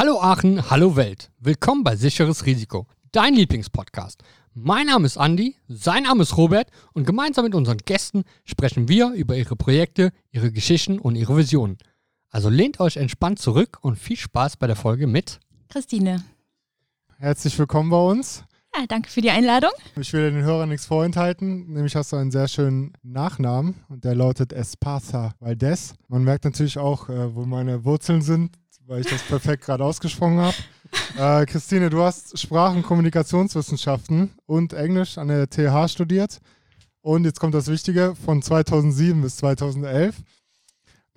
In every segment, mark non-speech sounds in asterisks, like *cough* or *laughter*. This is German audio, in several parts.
Hallo Aachen, hallo Welt. Willkommen bei Sicheres Risiko, dein Lieblingspodcast. Mein Name ist Andi, sein Name ist Robert und gemeinsam mit unseren Gästen sprechen wir über ihre Projekte, ihre Geschichten und ihre Visionen. Also lehnt euch entspannt zurück und viel Spaß bei der Folge mit Christine. Herzlich willkommen bei uns. Ja, danke für die Einladung. Ich will den Hörern nichts vorenthalten, nämlich hast du einen sehr schönen Nachnamen und der lautet Esparza Valdez. Man merkt natürlich auch, äh, wo meine Wurzeln sind, weil ich das perfekt gerade ausgesprochen habe. Äh, Christine, du hast Sprach- und Kommunikationswissenschaften und Englisch an der TH studiert. Und jetzt kommt das Wichtige, von 2007 bis 2011.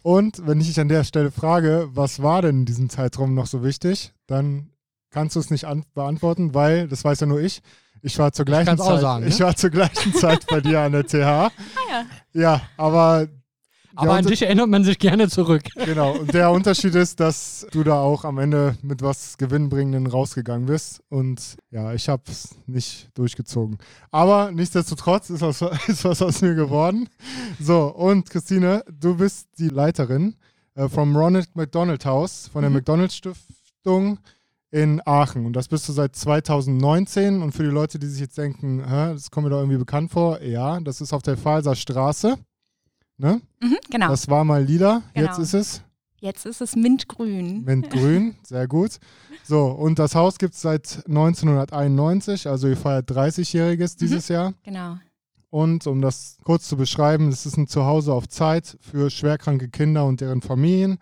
Und wenn ich dich an der Stelle frage, was war denn in diesem Zeitraum noch so wichtig, dann kannst du es nicht beantworten, weil, das weiß ja nur ich, ich war zur gleichen Zeit, sagen, *laughs* ich ne? war zur gleichen Zeit bei dir an der TH. Ah ja. Ja, aber Aber an dich erinnert man sich gerne zurück. *laughs* genau. Und der Unterschied ist, dass du da auch am Ende mit was Gewinnbringenden rausgegangen bist. Und ja, ich habe es nicht durchgezogen. Aber nichtsdestotrotz ist was, *laughs* ist was aus mir geworden. So, und Christine, du bist die Leiterin äh, vom Ronald McDonald House, von der Mhm. McDonald Stiftung in Aachen. Und das bist du seit 2019. Und für die Leute, die sich jetzt denken, Hä, das kommt mir doch irgendwie bekannt vor, ja, das ist auf der Pfalzer Straße. Ne? Mhm, genau. Das war mal lila, Genau. jetzt ist es Jetzt ist es mintgrün. Mintgrün, *laughs* sehr gut. So, und das Haus gibt es seit 1991, also ihr feiert 30-Jähriges dieses Jahr. Genau. Und um das kurz zu beschreiben, es ist ein Zuhause auf Zeit für schwerkranke Kinder und deren Familien.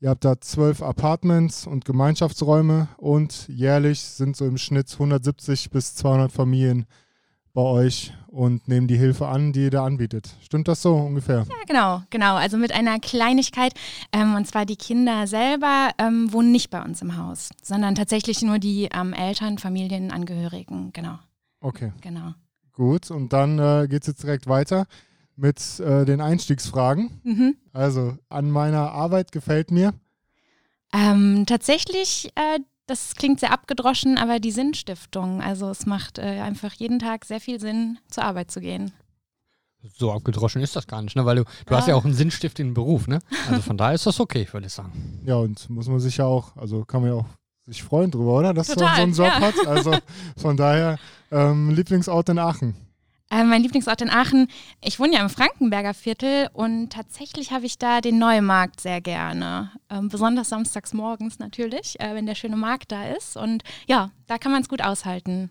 Ihr habt da zwölf Apartments und Gemeinschaftsräume und jährlich sind so im Schnitt 170 bis 200 Familien bei euch und nehmen die Hilfe an, die ihr da anbietet. Stimmt das so ungefähr? Ja, genau, genau. Also mit einer Kleinigkeit. Ähm, und zwar die Kinder selber ähm, wohnen nicht bei uns im Haus, sondern tatsächlich nur die ähm, Eltern, Familien, Angehörigen. Genau, Okay. genau. Gut, und dann äh, geht es jetzt direkt weiter mit äh, den Einstiegsfragen. Mhm. Also, an meiner Arbeit gefällt mir. Ähm, tatsächlich, äh, das klingt sehr abgedroschen, aber die Sinnstiftung. Also es macht äh, einfach jeden Tag sehr viel Sinn, zur Arbeit zu gehen. So abgedroschen ist das gar nicht, ne? Weil du, du hast Ah. ja auch einen sinnstiftenden Beruf, ne? Also von daher ist das okay, würde ich sagen. *laughs* Ja, und muss man sich ja auch, also kann man ja auch sich freuen drüber, oder? Dass man so Total, einen Job ja. hat. Also von daher, ähm, Lieblingsort in Aachen. Äh, mein Lieblingsort in Aachen, ich wohne ja im Frankenberger Viertel und tatsächlich habe ich da den Neumarkt sehr gerne. Ähm, besonders samstags morgens natürlich, äh, wenn der schöne Markt da ist. Und ja, da kann man es gut aushalten.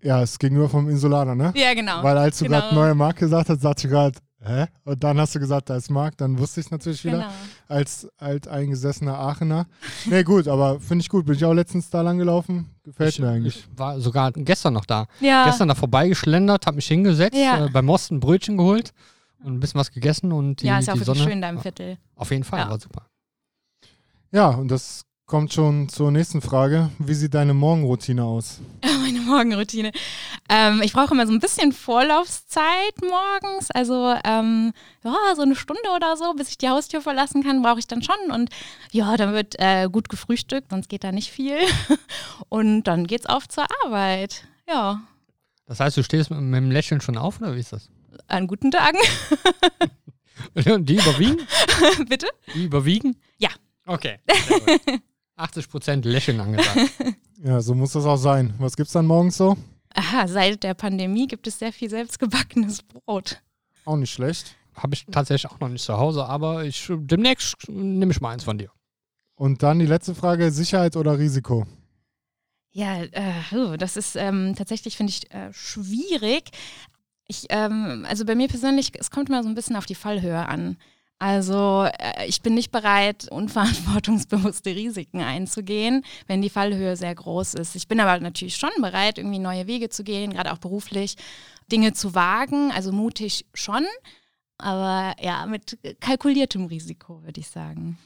Ja, es gegenüber vom Insulaner, ne? Ja, genau. Weil als du Genau. gerade neue Markt gesagt hast, sagte ich gerade, hä? Und dann hast du gesagt, da ist Markt, dann wusste ich natürlich wieder. genau. als alteingesessener Aachener. Nee, gut, aber finde ich gut. Bin ich auch letztens da lang gelaufen. Gefällt Ich, mir eigentlich. ich war sogar gestern noch da. Ja, Gestern da vorbeigeschlendert, hab mich hingesetzt, Ja. äh, bei Most ein Brötchen geholt und ein bisschen was gegessen und die, ja, ist ja auch die wirklich Sonne. schön da im Viertel. Auf jeden Fall, Ja. war super. Ja, und das kommt schon zur nächsten Frage. Wie sieht deine Morgenroutine aus? *laughs* Meine Morgenroutine. Ähm, ich brauche immer so ein bisschen Vorlaufzeit morgens. Also ähm, ja, so eine Stunde oder so, bis ich die Haustür verlassen kann, brauche ich dann schon. Und ja, dann wird äh, gut gefrühstückt, sonst geht da nicht viel. *laughs* Und dann geht's auf zur Arbeit. Ja, Das heißt, du stehst mit, mit dem Lächeln schon auf, oder wie ist das? an guten Tagen. *laughs* Und die überwiegen? Bitte? Die überwiegen? Ja. Okay. Sehr gut. 80% Lächeln angesagt. *laughs* Ja, so muss das auch sein. Was gibt's dann morgens so? Aha, seit der Pandemie gibt es sehr viel selbstgebackenes Brot. Auch nicht schlecht. Habe ich tatsächlich auch noch nicht zu Hause, aber ich, demnächst nehme ich mal eins von dir. Und dann die letzte Frage: Sicherheit oder Risiko? Ja, äh, oh, das ist ähm, tatsächlich, finde ich, äh, schwierig. Ich, ähm, also bei mir persönlich, es kommt immer so ein bisschen auf die Fallhöhe an. Also äh, ich bin nicht bereit, *laughs* unverantwortungsbewusste Risiken einzugehen, wenn die Fallhöhe sehr groß ist. Ich bin aber natürlich schon bereit, irgendwie neue Wege zu gehen, gerade auch beruflich, Dinge zu wagen, also mutig schon, aber ja, mit kalkuliertem Risiko, würde ich sagen.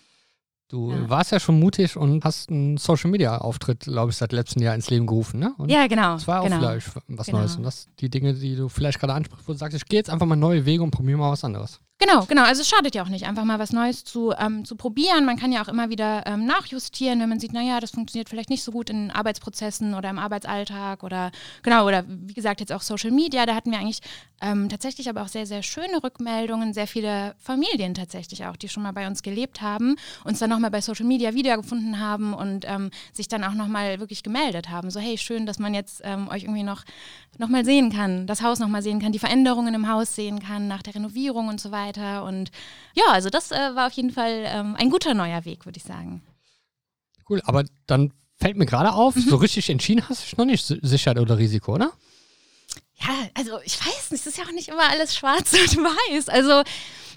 Du Ja. warst ja schon mutig und hast einen Social-Media-Auftritt, glaube ich, seit letztem Jahr ins Leben gerufen, ne? Und Ja, genau. Das war auch genau. vielleicht was Genau. Neues. Und das die Dinge, die du vielleicht gerade ansprichst, wo du sagst, ich gehe jetzt einfach mal neue Wege und probiere mal was anderes. Genau, genau. Also es schadet ja auch nicht, einfach mal was Neues zu, ähm, zu probieren. Man kann ja auch immer wieder ähm, nachjustieren, wenn man sieht, naja, das funktioniert vielleicht nicht so gut in Arbeitsprozessen oder im Arbeitsalltag oder genau, oder wie gesagt, jetzt auch Social Media. Da hatten wir eigentlich ähm, tatsächlich aber auch sehr, sehr schöne Rückmeldungen, sehr viele Familien tatsächlich auch, die schon mal bei uns gelebt haben, uns dann nochmal bei Social Media wiedergefunden haben und ähm, sich dann auch nochmal wirklich gemeldet haben. So, hey, schön, dass man jetzt ähm, euch irgendwie noch, noch mal sehen kann, das Haus nochmal sehen kann, die Veränderungen im Haus sehen kann nach der Renovierung und so weiter weiter. Und ja, also das äh, war auf jeden Fall ähm, ein guter neuer Weg, würde ich sagen. Cool, aber dann fällt mir gerade auf, mhm. so richtig entschieden hast du dich noch nicht Sicherheit oder Risiko, oder? Ja, also ich weiß nicht, es ist ja auch nicht immer alles schwarz *laughs* und weiß. Also,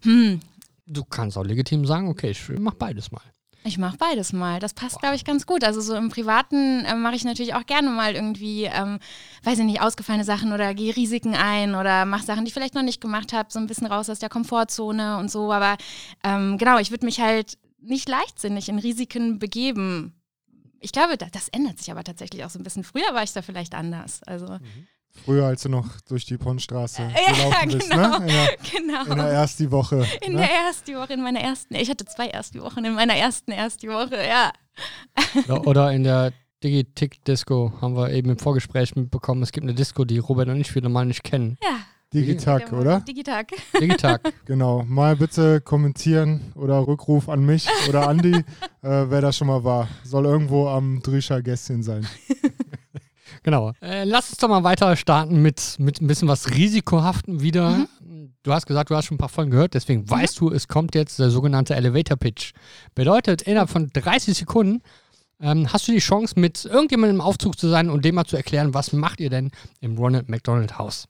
hm. Du kannst auch legitim sagen, okay, ich mach beides mal. Ich mache beides mal. Das passt, glaube ich, ganz gut. Also so im Privaten äh, mache ich natürlich auch gerne mal irgendwie, ähm, weiß ich nicht, ausgefallene Sachen oder gehe Risiken ein oder mache Sachen, die ich vielleicht noch nicht gemacht habe, so ein bisschen raus aus der Komfortzone und so. Aber ähm, genau, ich würde mich halt nicht leichtsinnig in Risiken begeben. Ich glaube, das, das ändert sich aber tatsächlich auch so ein bisschen. Früher war ich da vielleicht anders. Also mhm. Früher, als du noch durch die Ponnstraße äh, gelaufen ja, bist, ne? genau, ne? In der, genau. In der ersten Woche. In ne? der ersten Woche, in meiner ersten, ich hatte zwei ersten Wochen, in meiner ersten ersten Woche, *laughs* ja. Oder in der Digitick-Disco haben wir eben im Vorgespräch mitbekommen, es gibt eine Disco, die Robert und ich wieder mal nicht kennen. Ja. Digitag, oder? Digitag. Digitag. *laughs* genau. Mal bitte kommentieren oder Rückruf an mich oder Andi, *laughs* äh, wer das schon mal war. Soll irgendwo am Drischer Gästchen sein. Genau. Äh, lass uns doch mal weiter starten mit, mit ein bisschen was Risikohaften wieder. Mhm. Du hast gesagt, du hast schon ein paar Folgen gehört, deswegen mhm. weißt du, es kommt jetzt der sogenannte Elevator Pitch. Bedeutet, innerhalb von 30 Sekunden ähm, hast du die Chance, mit irgendjemandem im Aufzug zu sein und dem mal zu erklären, was macht ihr denn im Ronald McDonald Haus?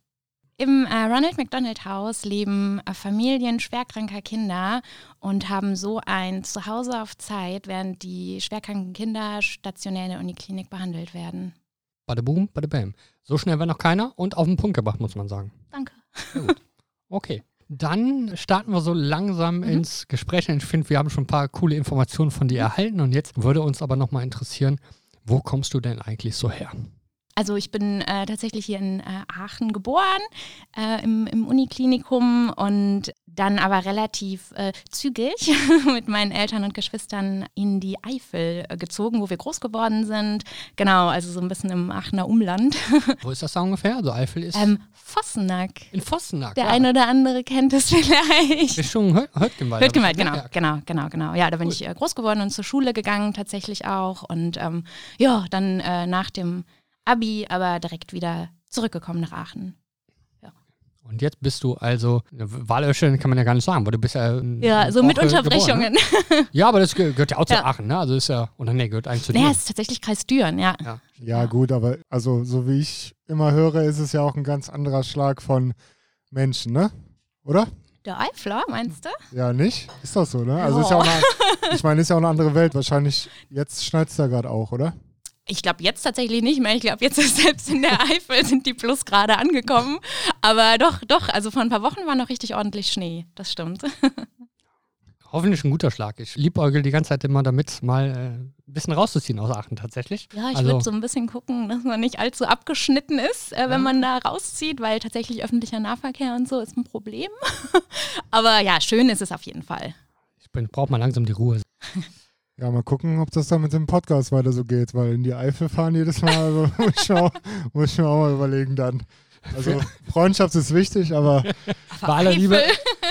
Im äh, Ronald McDonald Haus leben äh, Familien schwerkranker Kinder und haben so ein Zuhause auf Zeit, während die schwerkranken Kinder stationär in der Uniklinik behandelt werden. Bada boom, bada bam. So schnell war noch keiner und auf den Punkt gebracht, muss man sagen. Danke. Okay. Dann starten wir so langsam mhm. ins Gespräch. Ich finde, wir haben schon ein paar coole Informationen von dir erhalten und jetzt würde uns aber nochmal interessieren, wo kommst du denn eigentlich so her? Also ich bin äh, tatsächlich hier in äh, Aachen geboren, äh, im, im Uniklinikum und dann aber relativ äh, zügig *laughs* mit meinen Eltern und Geschwistern in die Eifel äh, gezogen, wo wir groß geworden sind. Genau, also so ein bisschen im Aachener Umland. *laughs* wo ist das da ungefähr? Also Eifel ist? Ähm, Vossenack. In Vossenack, Der ja. eine oder andere kennt es *laughs* vielleicht. Richtung Höttgenwald. Höttgenwald, genau, ja. genau, genau, genau. Ja, da bin cool. ich äh, groß geworden und zur Schule gegangen tatsächlich auch und ähm, ja, dann nach dem Abi, aber direkt wieder zurückgekommen nach Aachen. Und jetzt bist du also, Wahlöscheln kann man ja gar nicht sagen, weil du bist ja. Ja, so mit Unterbrechungen. Geboren, ne? *laughs* ja, aber das gehört ja auch zu ja. Aachen, ne? Also ist ja, oder nee, gehört eigentlich zu dir. Ja, es ist tatsächlich Kreis Düren, ja. ja. Ja, gut, aber also so wie ich immer höre, ist es ja auch ein ganz anderer Schlag von Menschen, ne? Oder? Der Eifler, meinst du? Ja, nicht? Ist das so, ne? Also ist ja auch eine, ich meine, ist ja auch eine andere Welt. Wahrscheinlich, jetzt schneit es da gerade auch, oder? Ich glaube jetzt tatsächlich nicht mehr. Ich glaube jetzt *laughs* selbst in der Eifel sind die Plusgrade angekommen. Aber doch, doch, also vor ein paar Wochen war noch richtig ordentlich Schnee. Das stimmt. *laughs* Hoffentlich ein guter Schlag. Ich liebäugel die ganze Zeit immer damit, mal äh, ein bisschen rauszuziehen aus Aachen tatsächlich. Ja, ich also, würde so ein bisschen gucken, dass man nicht allzu abgeschnitten ist, äh, wenn ja. man da rauszieht, weil tatsächlich öffentlicher Nahverkehr und so ist ein Problem. *laughs* Aber ja, schön ist es auf jeden Fall. Ich brauche mal langsam die Ruhe. Ja, mal gucken, ob das dann mit dem Podcast weiter so geht, weil in die Eifel fahren jedes Mal, also *laughs* muss, ich auch, muss ich mir auch mal überlegen dann. Also Freundschaft ist wichtig, aber bei aller Liebe,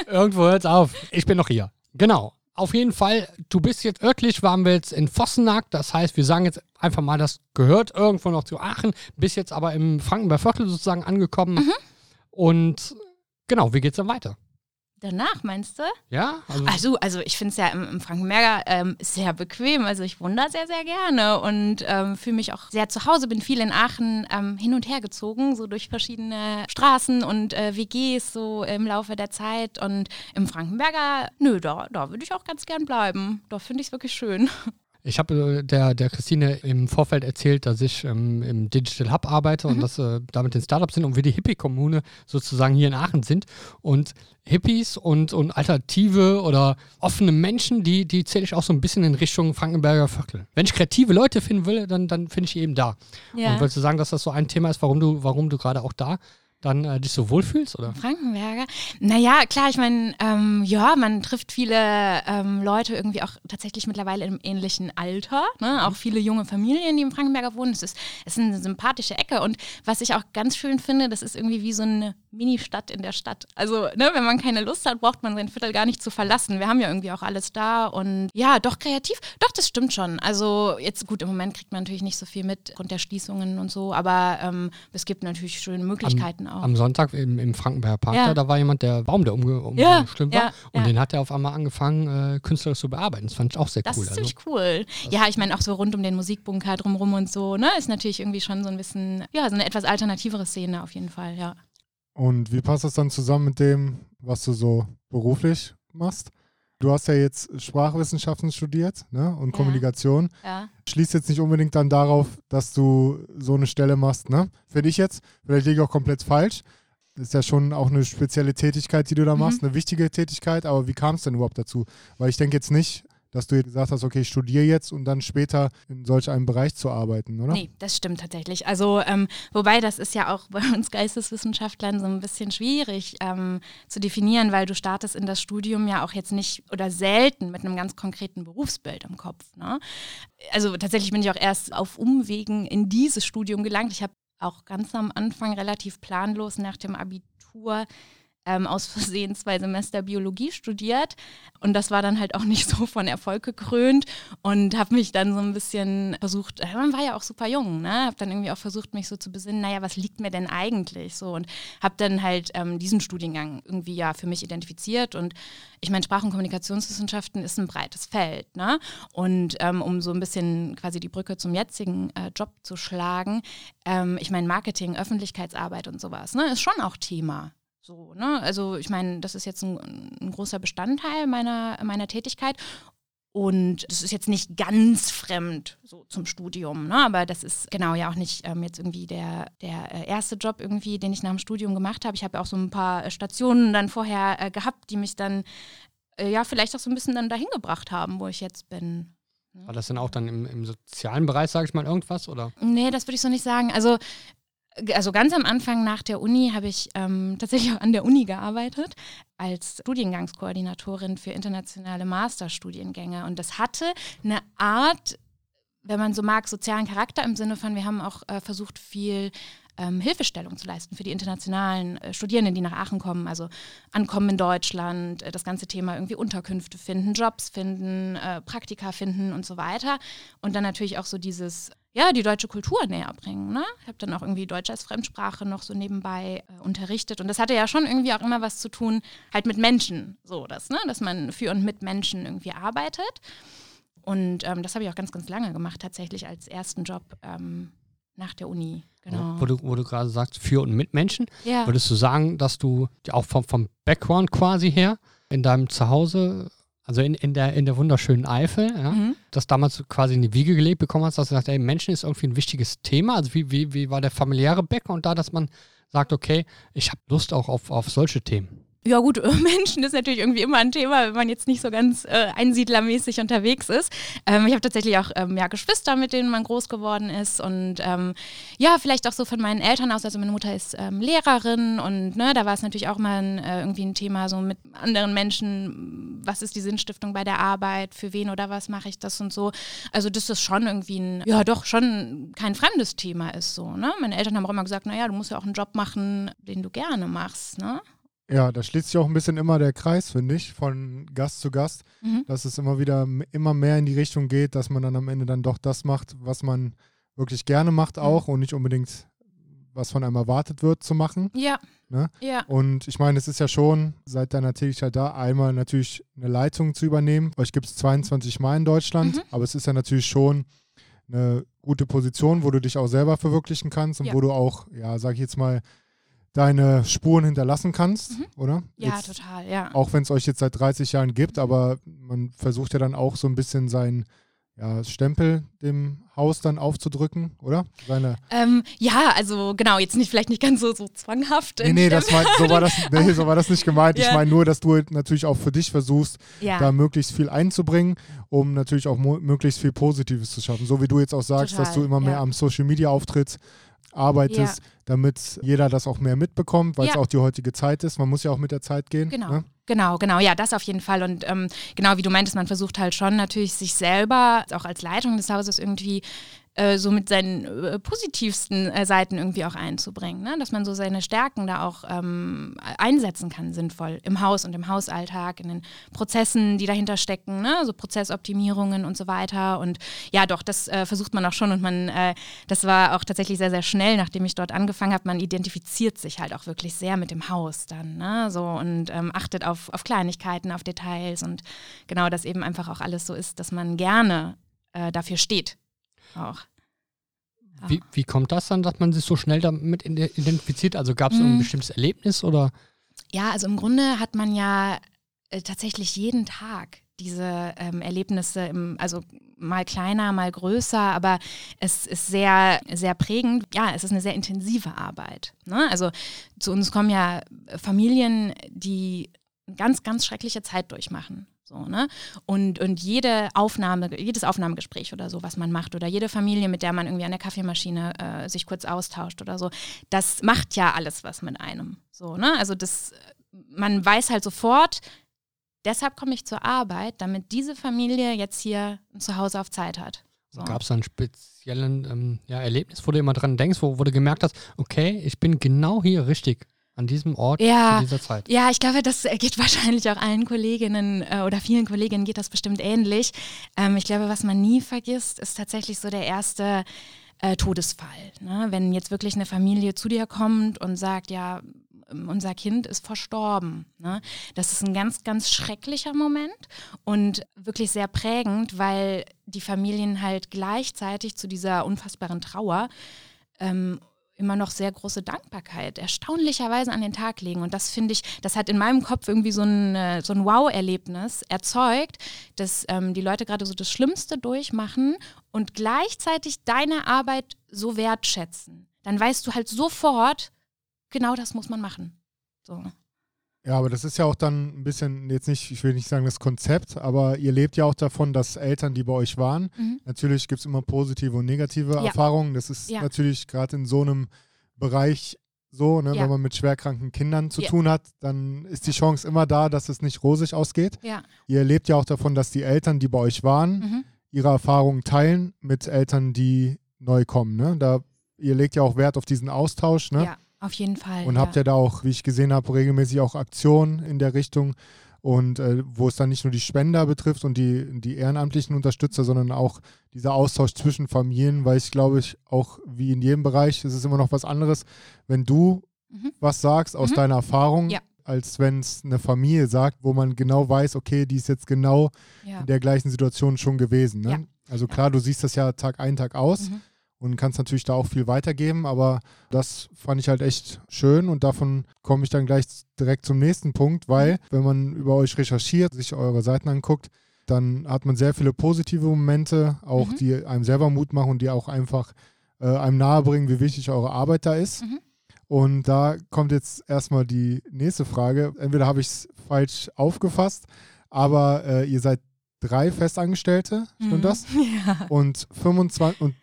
irgendwo hört es auf. Ich bin noch hier. Genau. Auf jeden Fall, du bist jetzt örtlich, waren wir jetzt in Vossenack, das heißt, wir sagen jetzt einfach mal, das gehört irgendwo noch zu Aachen, bist jetzt aber im Frankenberg Viertel sozusagen angekommen. Mhm. Und genau, wie geht's dann weiter? Danach, meinst du? Ja. Also, also, also ich finde es ja im, im Frankenberger ähm, sehr bequem. Also ich da sehr, sehr gerne und ähm, fühle mich auch sehr zu Hause. Bin viel in Aachen ähm, hin und her gezogen, so durch verschiedene Straßen und äh, WGs so im Laufe der Zeit. Und im Frankenberger, nö, da, da würde ich auch ganz gern bleiben. Da finde ich es wirklich schön. *laughs* Ich habe äh, der, der Christine im Vorfeld erzählt, dass ich ähm, im Digital Hub arbeite mhm. und dass äh, damit den Startups sind und wir die Hippie-Kommune sozusagen hier in Aachen sind. Und Hippies und, und alternative oder offene Menschen, die, die zähle ich auch so ein bisschen in Richtung Frankenberger Viertel. Wenn ich kreative Leute finden will, dann, dann finde ich die eben da. Ja. Und wolltest du sagen, dass das so ein Thema ist, warum du, warum du gerade auch da dann äh, dich so wohlfühlst, oder? Frankenberger? Naja, klar, ich meine, ähm, ja, man trifft viele ähm, Leute irgendwie auch tatsächlich mittlerweile im ähnlichen Alter. Ne? Auch viele junge Familien, die im Frankenberger wohnen. Es ist, es ist eine sympathische Ecke. Und was ich auch ganz schön finde, das ist irgendwie wie so eine Mini-Stadt in der Stadt. Also, ne, wenn man keine Lust hat, braucht man sein Viertel gar nicht zu verlassen. Wir haben ja irgendwie auch alles da. Und ja, doch kreativ. Doch, das stimmt schon. Also, jetzt gut, im Moment kriegt man natürlich nicht so viel mit aufgrund der Schließungen und so. Aber ähm, es gibt natürlich schöne Möglichkeiten am, auch. Am Sonntag im, im Frankenberger Park, Ja. da, da war jemand, der Baum, der umge Ja, umgestimmt war. ja, und ja. den hat er auf einmal angefangen, äh, künstlerisch zu bearbeiten. Das fand ich auch sehr Das cool. ist Also, ziemlich cool. Ja, ich meine auch so rund um den Musikbunker drumrum und so, ne, ist natürlich irgendwie schon so ein bisschen, ja, so eine etwas alternativere Szene auf jeden Fall, ja. Und wie passt das dann zusammen mit dem, was du so beruflich machst? Du hast ja jetzt Sprachwissenschaften studiert ne? und Ja. Kommunikation. Ja, Schließt jetzt nicht unbedingt dann darauf, dass du so eine Stelle machst, ne? Für dich jetzt. Vielleicht liege ich auch komplett falsch. Das ist ja schon auch eine spezielle Tätigkeit, die du da Mhm. machst, eine wichtige Tätigkeit, aber wie kam es denn überhaupt dazu? Weil ich denke jetzt nicht, dass du gesagt hast, okay, ich studiere jetzt und dann später in solch einem Bereich zu arbeiten, oder? nee, das stimmt tatsächlich. Also, ähm, wobei das ist ja auch *laughs* bei uns Geisteswissenschaftlern so ein bisschen schwierig ähm, zu definieren, weil du startest in das Studium ja auch jetzt nicht oder selten mit einem ganz konkreten Berufsbild im Kopf. Ne? Also tatsächlich bin ich auch erst auf Umwegen in dieses Studium gelangt. Ich habe auch ganz am Anfang relativ planlos nach dem Abitur ähm, aus Versehen zwei Semester Biologie studiert. Und das war dann halt auch nicht *laughs* so von Erfolg gekrönt. Und habe mich dann so ein bisschen versucht, äh, man war ja auch super jung, ne, habe dann irgendwie auch versucht, mich so zu besinnen, naja, was liegt mir denn eigentlich so? Und habe dann halt ähm, diesen Studiengang irgendwie ja für mich identifiziert. Und ich meine, Sprach- und Kommunikationswissenschaften ist ein breites Feld, ne, und ähm, um so ein bisschen quasi die Brücke zum jetzigen äh, Job zu schlagen, ähm, ich meine, Marketing, Öffentlichkeitsarbeit und sowas, ne, ist schon auch Thema. So, ne? Also ich meine, das ist jetzt ein, ein großer Bestandteil meiner, meiner Tätigkeit. Und das ist jetzt nicht ganz fremd so zum Studium, ne? aber das ist genau ja auch nicht ähm, jetzt irgendwie der, der äh, erste Job irgendwie, den ich nach dem Studium gemacht habe. Ich habe ja auch so ein paar äh, Stationen dann vorher äh, gehabt, die mich dann äh, ja vielleicht auch so ein bisschen dann dahin gebracht haben, wo ich jetzt bin. war das dann auch dann im, im sozialen Bereich, sage ich mal, irgendwas? Oder? Nee, das würde ich so nicht sagen. Also, also ganz am Anfang nach der Uni habe ich ähm, *laughs* tatsächlich auch an der Uni gearbeitet als Studiengangskoordinatorin für internationale Masterstudiengänge. Und das hatte eine Art, wenn man so mag, sozialen Charakter im Sinne von, wir haben auch äh, versucht, viel ähm, Hilfestellung zu leisten für die internationalen äh, Studierenden, die nach Aachen kommen, also ankommen in Deutschland, äh, das ganze Thema irgendwie Unterkünfte finden, Jobs finden, äh, Praktika finden und so weiter. Und dann natürlich auch so dieses, ja, die deutsche Kultur näher bringen. Ne? Ich habe dann auch irgendwie Deutsch als Fremdsprache noch so nebenbei äh, unterrichtet. Und das hatte ja schon irgendwie auch immer was zu tun, halt mit Menschen, so das, ne? dass man für und mit Menschen irgendwie arbeitet. Und ähm, das habe ich auch ganz, ganz lange gemacht, tatsächlich als ersten Job ähm, nach der Uni. Genau. Wo du, wo du gerade sagst, für und mit Menschen. Ja. Würdest du sagen, dass du auch vom, vom Background quasi her in deinem Zuhause, also in, in, der, in der wunderschönen Eifel, ja, Mhm. das damals quasi in die Wiege gelegt bekommen hast, dass du sagst, ey, Menschen ist irgendwie ein wichtiges Thema. Also wie, wie, wie war der familiäre Background da, dass man sagt, okay, ich habe Lust auch auf, auf solche Themen? Ja gut, *laughs* Menschen ist natürlich irgendwie immer ein Thema, wenn man jetzt nicht so ganz äh, einsiedlermäßig unterwegs ist. Ähm, ich habe tatsächlich auch ähm, ja, Geschwister, mit denen man groß geworden ist und ähm, ja, vielleicht auch so von meinen Eltern aus. Also meine Mutter ist ähm, Lehrerin und ne, da war es natürlich auch mal ein, äh, irgendwie ein Thema so mit anderen Menschen, was ist die Sinnstiftung bei der Arbeit, für wen oder was mache ich das und so. Also das schon irgendwie ein, ja doch, schon kein fremdes Thema ist so. Ne? Meine Eltern haben auch immer gesagt, naja, du musst ja auch einen Job machen, den du gerne machst. Ne? Ja, da schließt sich auch ein bisschen immer der Kreis, finde ich, von Gast zu Gast, Mhm. dass es immer wieder immer mehr in die Richtung geht, dass man dann am Ende dann doch das macht, was man wirklich gerne macht Mhm. auch und nicht unbedingt, was von einem erwartet wird zu machen. Ja. Ne? Ja. Und ich meine, es ist ja schon seit deiner Tätigkeit da, einmal natürlich eine Leitung zu übernehmen. Euch gibt es 22 Mal in Deutschland, Mhm. aber es ist ja natürlich schon eine gute Position, wo du dich auch selber verwirklichen kannst und Ja. wo du auch, ja, sag ich jetzt mal, deine Spuren hinterlassen kannst, Mhm. oder? Ja, Jetzt, total, ja. Auch wenn es euch jetzt seit 30 Jahren gibt, aber man versucht ja dann auch so ein bisschen seinen ja, Stempel dem Haus dann aufzudrücken, oder? Seine, Ähm, ja, also genau, jetzt nicht vielleicht nicht ganz so, so zwanghaft. nee, nee, das mein, so, war das, nee, so war das nicht gemeint. Ich Ja. meine nur, dass du natürlich auch für dich versuchst, ja. da möglichst viel einzubringen, um natürlich auch möglichst viel Positives zu schaffen. So wie du jetzt auch sagst, dass Total, du immer mehr ja. am Social Media auftrittst. Arbeitest, ja. damit jeder das auch mehr mitbekommt, weil es ja. auch die heutige Zeit ist. Man muss ja auch mit der Zeit gehen. Genau. Ne? Genau, genau, ja, das auf jeden Fall. Und ähm, genau wie du meintest, man versucht halt schon natürlich sich selber, auch als Leitung des Hauses irgendwie äh, so mit seinen äh, positivsten äh, Seiten irgendwie auch einzubringen, ne? dass man so seine Stärken da auch ähm, einsetzen kann, sinnvoll im Haus und im Hausalltag, in den Prozessen, die dahinter stecken, ne? so Prozessoptimierungen und so weiter. Und ja, doch, das äh, versucht man auch schon und man, äh, das war auch tatsächlich sehr, sehr schnell, nachdem ich dort angefangen habe, man identifiziert sich halt auch wirklich sehr mit dem Haus dann, ne? so und ähm, achtet auf, auf Kleinigkeiten, auf Details und genau, dass eben einfach auch alles so ist, dass man gerne dafür steht auch. Wie, wie kommt das dann, dass man sich so schnell damit identifiziert? Also gab es mhm. ein bestimmtes Erlebnis oder? Ja, also im Grunde hat man ja äh, tatsächlich jeden Tag diese ähm, Erlebnisse, im, also mal kleiner, mal größer, aber es ist sehr, sehr prägend. Ja, es ist eine sehr intensive Arbeit. Ne? Also zu uns kommen ja Familien, die eine ganz, ganz schreckliche Zeit durchmachen. So, ne? Und, und jede Aufnahme, jedes Aufnahmegespräch oder so, was man macht, oder jede Familie, mit der man irgendwie an der Kaffeemaschine äh, sich kurz austauscht oder so, das macht ja alles was mit einem. So, ne? Also das, man weiß halt sofort, deshalb komme ich zur Arbeit, damit diese Familie jetzt hier ein Zuhause auf Zeit hat. So. Gab es da einen speziellen ähm, ja, Erlebnis, wo du immer dran denkst, wo, wo du gemerkt hast, okay, ich bin genau hier richtig? An diesem Ort ja, zu dieser Zeit. Ja, ich glaube, das geht *laughs* wahrscheinlich auch allen Kolleginnen äh, oder vielen Kolleginnen geht das bestimmt ähnlich. Ähm, ich glaube, was man nie vergisst, ist tatsächlich so der erste äh, Todesfall. Ne? Wenn jetzt wirklich eine Familie zu dir kommt und sagt, ja, unser Kind ist verstorben. Ne? Das ist ein ganz, ganz schrecklicher Moment und wirklich sehr prägend, weil die Familien halt gleichzeitig zu dieser unfassbaren Trauer ähm, immer noch sehr große Dankbarkeit erstaunlicherweise an den Tag legen. Und das finde ich, das hat in meinem Kopf irgendwie so ein, äh, so ein Wow-Erlebnis erzeugt, dass ähm, die Leute gerade so das Schlimmste durchmachen und gleichzeitig deine Arbeit so wertschätzen. Dann weißt du halt sofort, genau das muss man machen. So. Ja, aber das ist ja auch dann ein bisschen, jetzt nicht, ich will nicht sagen das Konzept, aber ihr lebt ja auch davon, dass Eltern, die bei euch waren, mhm. natürlich gibt es immer positive und negative ja. Erfahrungen. Das ist ja. natürlich gerade in so einem Bereich so, ne, ja. wenn man mit schwerkranken Kindern zu tun hat, dann ist die Chance immer da, dass es nicht rosig ausgeht. Ihr lebt ja auch davon, dass die Eltern, die bei euch waren, mhm. ihre Erfahrungen teilen mit Eltern, die neu kommen. Ne? Da, ihr legt ja auch Wert auf diesen Austausch. Ne? Ja. Auf jeden Fall. Und ja. habt ihr da auch, wie ich gesehen habe, regelmäßig auch Aktionen in der Richtung und äh, wo es dann nicht nur die Spender betrifft und die, die ehrenamtlichen Unterstützer, sondern auch dieser Austausch zwischen Familien, weil ich glaube, ich auch wie in jedem Bereich, es ist immer noch was anderes, wenn du mhm. was sagst aus mhm. deiner Erfahrung, ja. als wenn es eine Familie sagt, wo man genau weiß, okay, die ist jetzt genau ja. in der gleichen Situation schon gewesen. Ne? Also klar, du siehst das ja Tag ein, Tag aus. Mhm und kannst natürlich da auch viel weitergeben, aber das fand ich halt echt schön und davon komme ich dann gleich direkt zum nächsten Punkt, weil wenn man über euch recherchiert, sich eure Seiten anguckt, dann hat man sehr viele positive Momente, auch mhm. die einem selber Mut machen und die auch einfach äh, einem nahebringen, wie wichtig eure Arbeit da ist. Mhm. Und da kommt jetzt erstmal die nächste Frage. Entweder habe ich es falsch aufgefasst, aber äh, ihr seid drei Festangestellte, stimmt mhm. das? *laughs* Ja. Und 25 und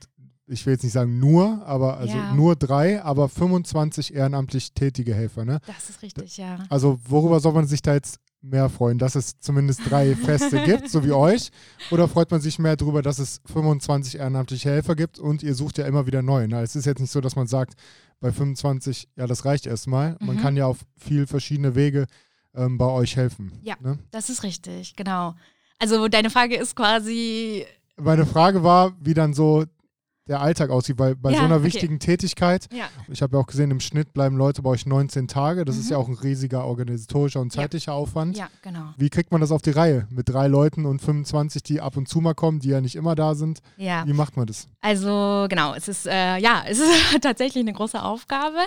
ich will jetzt nicht sagen nur, aber also ja. nur drei, aber 25 ehrenamtlich tätige Helfer. Ne? Das ist richtig, ja. Also worüber soll man sich da jetzt mehr freuen, dass es zumindest drei *laughs* Feste gibt, so wie euch? Oder freut man sich mehr darüber, dass es 25 ehrenamtliche Helfer gibt und ihr sucht ja immer wieder neue? Ne? Es ist jetzt nicht so, dass man sagt, bei 25, ja, das reicht erstmal. Mhm. Man kann ja auf viel verschiedene Wege ähm, bei euch helfen. Ja, ne? das ist richtig, genau. Also deine Frage ist quasi. Meine Frage war, wie dann so der Alltag aussieht, weil bei ja, so einer okay. wichtigen Tätigkeit, ja. ich habe ja auch gesehen, im Schnitt bleiben Leute bei euch 19 Tage. Das mhm. ist ja auch ein riesiger organisatorischer und zeitlicher ja. Aufwand. Ja, genau. Wie kriegt man das auf die Reihe? Mit drei Leuten und 25, die ab und zu mal kommen, die ja nicht immer da sind. Ja. Wie macht man das? Also genau, es ist äh, ja, *laughs* es ist tatsächlich eine große Aufgabe.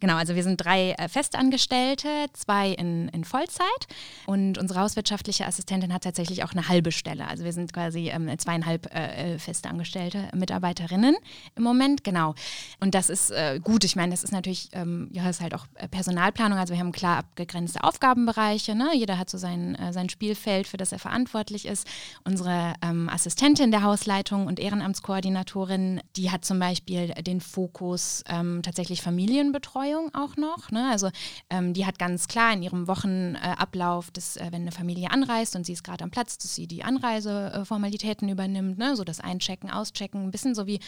Genau, also wir sind drei äh, Festangestellte, zwei in, in Vollzeit und unsere hauswirtschaftliche Assistentin hat tatsächlich auch eine halbe Stelle. Also wir sind quasi ähm, zweieinhalb äh, äh Festangestellte Mitarbeiterinnen. Personen im Moment, genau. Und das ist äh, gut. Ich meine, das ist natürlich, ähm, ja, ist halt auch äh, Personalplanung. Also wir haben klar abgegrenzte Aufgabenbereiche. Ne? Jeder hat so sein, äh, sein Spielfeld, für das er verantwortlich ist. Unsere ähm, Assistentin der Hausleitung und Ehrenamtskoordinatorin, die hat zum Beispiel den Fokus ähm, tatsächlich Familienbetreuung auch noch. Ne? Also ähm, die hat ganz klar in ihrem Wochenablauf, dass äh, wenn eine Familie anreist und sie ist gerade am Platz, dass sie die Anreiseformalitäten übernimmt, ne? so das Einchecken, Auschecken, ein bisschen so wie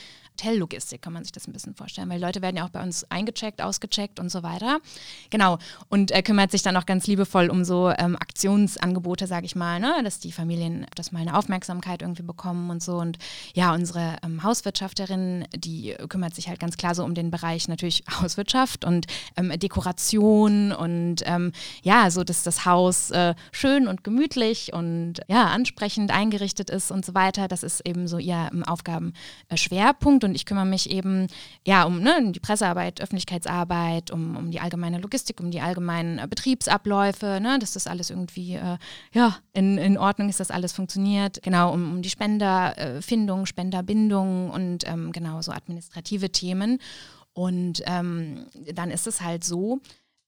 Hotellogistik kann man sich das ein bisschen vorstellen, weil Leute werden ja auch bei uns eingecheckt, ausgecheckt und so weiter. Genau. Und äh, kümmert sich dann auch ganz liebevoll um so ähm, Aktionsangebote, sage ich mal, ne? dass die Familien das mal eine Aufmerksamkeit irgendwie bekommen und so. Und ja, unsere ähm, Hauswirtschafterin, die kümmert sich halt ganz klar so um den Bereich natürlich *laughs* Hauswirtschaft und ähm, Dekoration und ähm, ja, so dass das Haus äh, schön und gemütlich und ja, ansprechend eingerichtet ist und so weiter. Das ist eben so ihr ähm, Aufgabenschwerpunkt und ich kümmere mich eben ja um ne, die Pressearbeit, Öffentlichkeitsarbeit, um, um die allgemeine Logistik, um die allgemeinen äh, Betriebsabläufe, ne, dass das alles irgendwie äh, ja, in, in Ordnung ist, dass alles funktioniert. Genau, um, um die Spenderfindung, Spenderbindung und ähm, genau so administrative Themen. Und ähm, dann ist es halt so,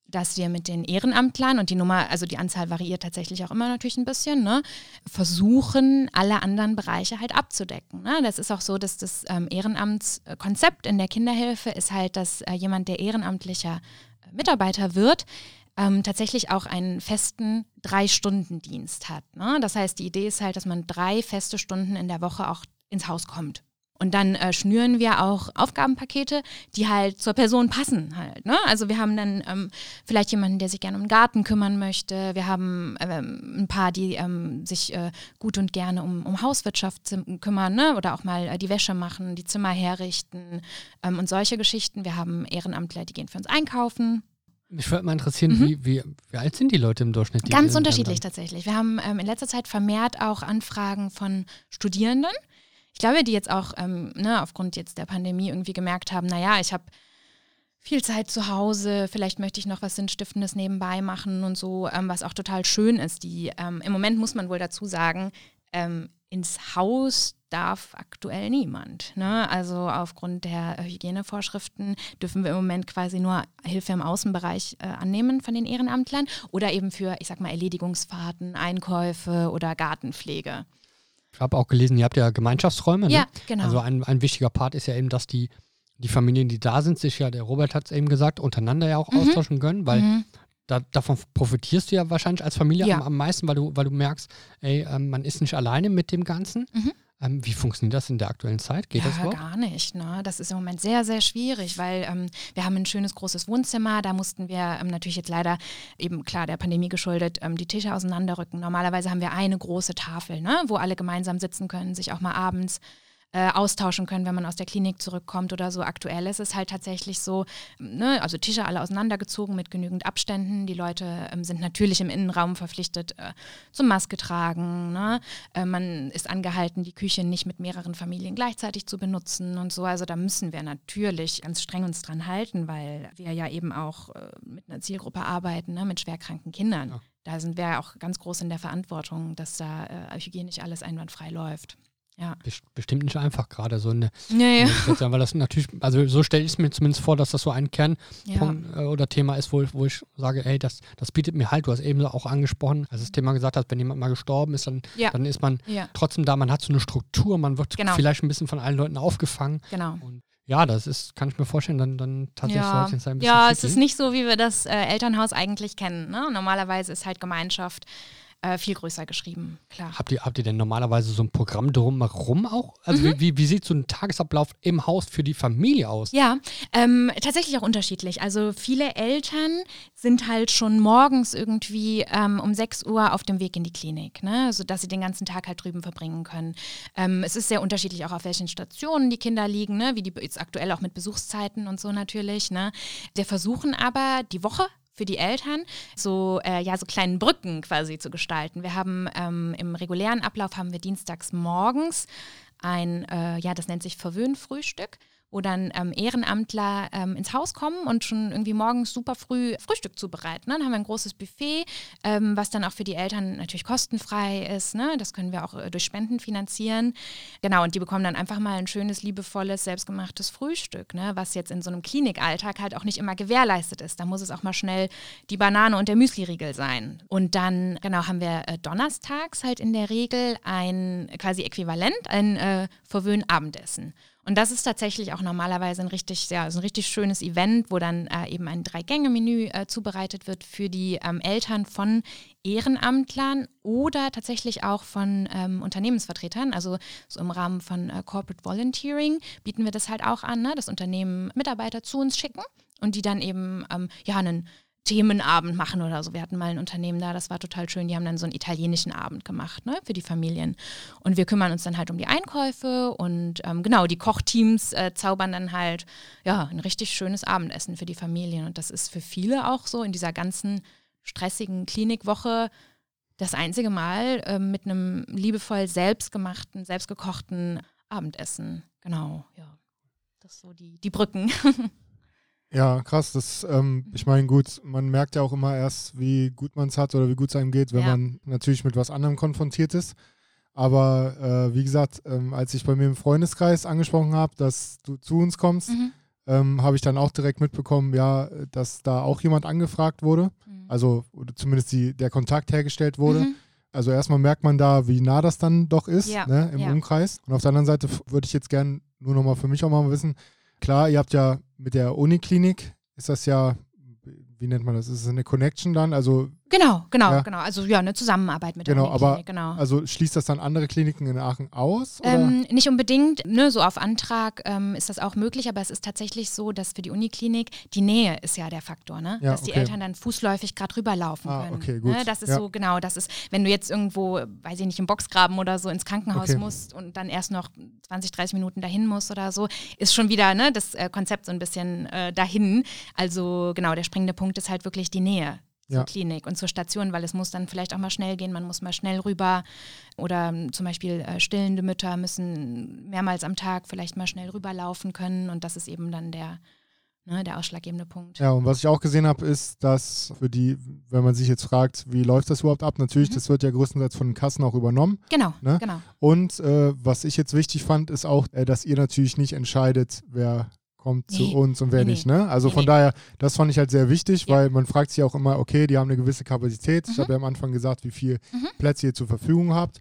dass wir mit den Ehrenamtlern und die Nummer, also die Anzahl variiert tatsächlich auch immer natürlich ein bisschen, ne, versuchen, alle anderen Bereiche halt abzudecken. Ne? Das ist auch so, dass das ähm, Ehrenamtskonzept in der Kinderhilfe ist halt, dass äh, jemand, der ehrenamtlicher äh, Mitarbeiter wird, ähm, tatsächlich auch einen festen Drei-Stunden-Dienst hat. Ne? Das heißt, die Idee ist halt, dass man drei feste Stunden in der Woche auch ins Haus kommt. Und dann äh, schnüren wir auch Aufgabenpakete, die halt zur Person passen halt. Ne? Also wir haben dann ähm, vielleicht jemanden, der sich gerne um den Garten kümmern möchte. Wir haben ähm, ein paar, die ähm, sich äh, gut und gerne um, um Hauswirtschaft kümmern ne? oder auch mal äh, die Wäsche machen, die Zimmer herrichten ähm, und solche Geschichten. Wir haben Ehrenamtler, die gehen für uns einkaufen. Mich würde mal interessieren, mhm. wie, wie, wie, alt sind die Leute im Durchschnitt? Ganz unterschiedlich tatsächlich. Wir haben ähm, in letzter Zeit vermehrt auch Anfragen von Studierenden ich glaube, die jetzt auch ähm, ne, aufgrund jetzt der Pandemie irgendwie gemerkt haben, naja, ich habe viel Zeit zu Hause, vielleicht möchte ich noch was Sinnstiftendes nebenbei machen und so, ähm, was auch total schön ist. Die, ähm, Im Moment muss man wohl dazu sagen, ähm, ins Haus darf aktuell niemand. Ne? Also aufgrund der Hygienevorschriften dürfen wir im Moment quasi nur Hilfe im Außenbereich äh, annehmen von den Ehrenamtlern oder eben für, ich sag mal, Erledigungsfahrten, Einkäufe oder Gartenpflege. Ich habe auch gelesen, ihr habt ja Gemeinschaftsräume. Ne? Ja, genau. Also ein, ein wichtiger Part ist ja eben, dass die, die Familien, die da sind, sich ja, der Robert hat es eben gesagt, untereinander ja auch mhm. austauschen können, weil mhm. da, davon profitierst du ja wahrscheinlich als Familie ja. am, am, meisten, weil du, weil du merkst, ey, äh, man ist nicht alleine mit dem Ganzen. Mhm. Ähm, wie funktioniert das in der aktuellen Zeit? Geht ja, das überhaupt? gar nicht. Ne? Das ist im Moment sehr, sehr schwierig, weil ähm, wir haben ein schönes großes Wohnzimmer. Da mussten wir ähm, natürlich jetzt leider eben klar der Pandemie geschuldet ähm, die Tische auseinanderrücken. Normalerweise haben wir eine große Tafel, ne? wo alle gemeinsam sitzen können, sich auch mal abends äh, austauschen können, wenn man aus der Klinik zurückkommt oder so. Aktuell ist es halt tatsächlich so, ne, also Tische alle auseinandergezogen mit genügend Abständen. Die Leute ähm, sind natürlich im Innenraum verpflichtet äh, zum Maske tragen. Ne? Äh, man ist angehalten, die Küche nicht mit mehreren Familien gleichzeitig zu benutzen und so. Also da müssen wir natürlich ganz streng uns dran halten, weil wir ja eben auch äh, mit einer Zielgruppe arbeiten, ne, mit schwerkranken Kindern. Ja. Da sind wir ja auch ganz groß in der Verantwortung, dass da äh, hygienisch alles einwandfrei läuft. Ja. Bestimmt nicht einfach gerade so eine. Ja, ja. Weil das natürlich, also so stelle ich es mir zumindest vor, dass das so ein Kernpunkt ja. Äh, oder Thema ist, wo ich, wo ich sage, ey, das, das bietet mir halt, du hast eben auch angesprochen, als das Thema gesagt hast, wenn jemand mal gestorben ist, dann, ja. dann ist man trotzdem da, man hat so eine Struktur, man wird genau. vielleicht ein bisschen von allen Leuten aufgefangen. Genau. Und ja, das ist, kann ich mir vorstellen, dann, dann tatsächlich ja. soll es ein bisschen. Ja, es ist nicht so, wie wir das äh, Elternhaus eigentlich kennen. Ne? Normalerweise ist halt Gemeinschaft äh, viel größer geschrieben, klar. Habt ihr, habt ihr denn normalerweise so ein Programm drumherum auch? Also mhm. wie, wie sieht so ein Tagesablauf im Haus für die Familie aus? Ja, ähm, tatsächlich auch unterschiedlich. Also viele Eltern sind halt schon morgens irgendwie ähm, um 6 Uhr auf dem Weg in die Klinik, ne? sodass sie den ganzen Tag halt drüben verbringen können. Ähm, es ist sehr unterschiedlich auch auf welchen Stationen die Kinder liegen, ne? wie die jetzt aktuell auch mit Besuchszeiten und so natürlich. Ne? Wir versuchen aber die Woche für die Eltern, so, äh, ja, so kleinen Brücken quasi zu gestalten. Wir haben ähm, im regulären Ablauf haben wir dienstags morgens ein, äh, ja, das nennt sich Verwöhnfrühstück wo dann ähm, Ehrenamtler ähm, ins Haus kommen und schon irgendwie morgens super früh Frühstück zubereiten. Ne? Dann haben wir ein großes Buffet, ähm, was dann auch für die Eltern natürlich kostenfrei ist. Ne? Das können wir auch äh, durch Spenden finanzieren. Genau, und die bekommen dann einfach mal ein schönes, liebevolles, selbstgemachtes Frühstück, ne? was jetzt in so einem Klinikalltag halt auch nicht immer gewährleistet ist. Da muss es auch mal schnell die Banane und der Müsliriegel sein. Und dann, genau, haben wir äh, donnerstags halt in der Regel ein quasi Äquivalent, ein äh, Verwöhn-Abendessen. Und das ist tatsächlich auch normalerweise ein richtig, ja, so ein richtig schönes Event, wo dann äh, eben ein Drei-Gänge-Menü äh, zubereitet wird für die ähm, Eltern von Ehrenamtlern oder tatsächlich auch von ähm, Unternehmensvertretern. Also so im Rahmen von äh, Corporate Volunteering bieten wir das halt auch an, ne? dass Unternehmen Mitarbeiter zu uns schicken und die dann eben ähm, ja einen Themenabend machen oder so. Wir hatten mal ein Unternehmen da, das war total schön. Die haben dann so einen italienischen Abend gemacht ne, für die Familien. Und wir kümmern uns dann halt um die Einkäufe und ähm, genau, die Kochteams äh, zaubern dann halt ja ein richtig schönes Abendessen für die Familien. Und das ist für viele auch so in dieser ganzen stressigen Klinikwoche das einzige Mal äh, mit einem liebevoll selbstgemachten, selbstgekochten Abendessen. Genau, ja. Das so die, die Brücken. *laughs* Ja, krass. Das, ähm, ich meine, gut, man merkt ja auch immer erst, wie gut man es hat oder wie gut es einem geht, wenn Ja. man natürlich mit was anderem konfrontiert ist. Aber äh, wie gesagt, ähm, als ich bei mir im Freundeskreis angesprochen habe, dass du zu uns kommst, Mhm. ähm, habe ich dann auch direkt mitbekommen, ja, dass da auch jemand angefragt wurde. Mhm. Also zumindest die, der Kontakt hergestellt wurde. Mhm. Also erstmal merkt man da, wie nah das dann doch ist Ja, ne, im ja. Umkreis. Und auf der anderen Seite würde ich jetzt gern nur nochmal für mich auch mal wissen, klar, ihr habt ja mit der Uniklinik, ist das ja, wie nennt man das, ist es eine Connection dann? Also, Genau, genau, Ja. genau. Also ja, eine Zusammenarbeit mit Genau, der aber- Uniklinik, genau. also schließt das dann andere Kliniken in Aachen aus? Ähm, nicht unbedingt, ne, so auf Antrag ähm, ist das auch möglich, aber es ist tatsächlich so, dass für die Uniklinik die Nähe ist ja der Faktor, ne? Ja, dass die okay. Eltern dann fußläufig gerade rüberlaufen Ah, können. okay, gut. Ne? Das ist Ja. so, genau, das ist, wenn du jetzt irgendwo, weiß ich nicht, im Boxgraben oder so ins Krankenhaus Okay. musst und dann erst noch 20, 30 Minuten dahin musst oder so, ist schon wieder ne, das äh, Konzept so ein bisschen äh, dahin. Also genau, der springende Punkt ist halt wirklich die Nähe zur Ja. Klinik und zur Station, weil es muss dann vielleicht auch mal schnell gehen, man muss mal schnell rüber oder ähm, zum Beispiel äh, stillende Mütter müssen mehrmals am Tag vielleicht mal schnell rüberlaufen können und das ist eben dann der, ne, der ausschlaggebende Punkt. Ja, und was ich auch gesehen habe, ist, dass für die, wenn man sich jetzt fragt, wie läuft das überhaupt ab, natürlich, Mhm. das wird ja größtenteils von den Kassen auch übernommen. Genau, Ne? genau. Und äh, was ich jetzt wichtig fand, ist auch, äh, dass ihr natürlich nicht entscheidet, wer kommt Nee. zu uns und wer Nee, nicht. Ne? Also Nee, von daher, das fand ich halt sehr wichtig, Ja. weil man fragt sich auch immer, okay, die haben eine gewisse Kapazität. Ich Mhm. habe ja am Anfang gesagt, wie viel Mhm. Plätze ihr zur Verfügung habt.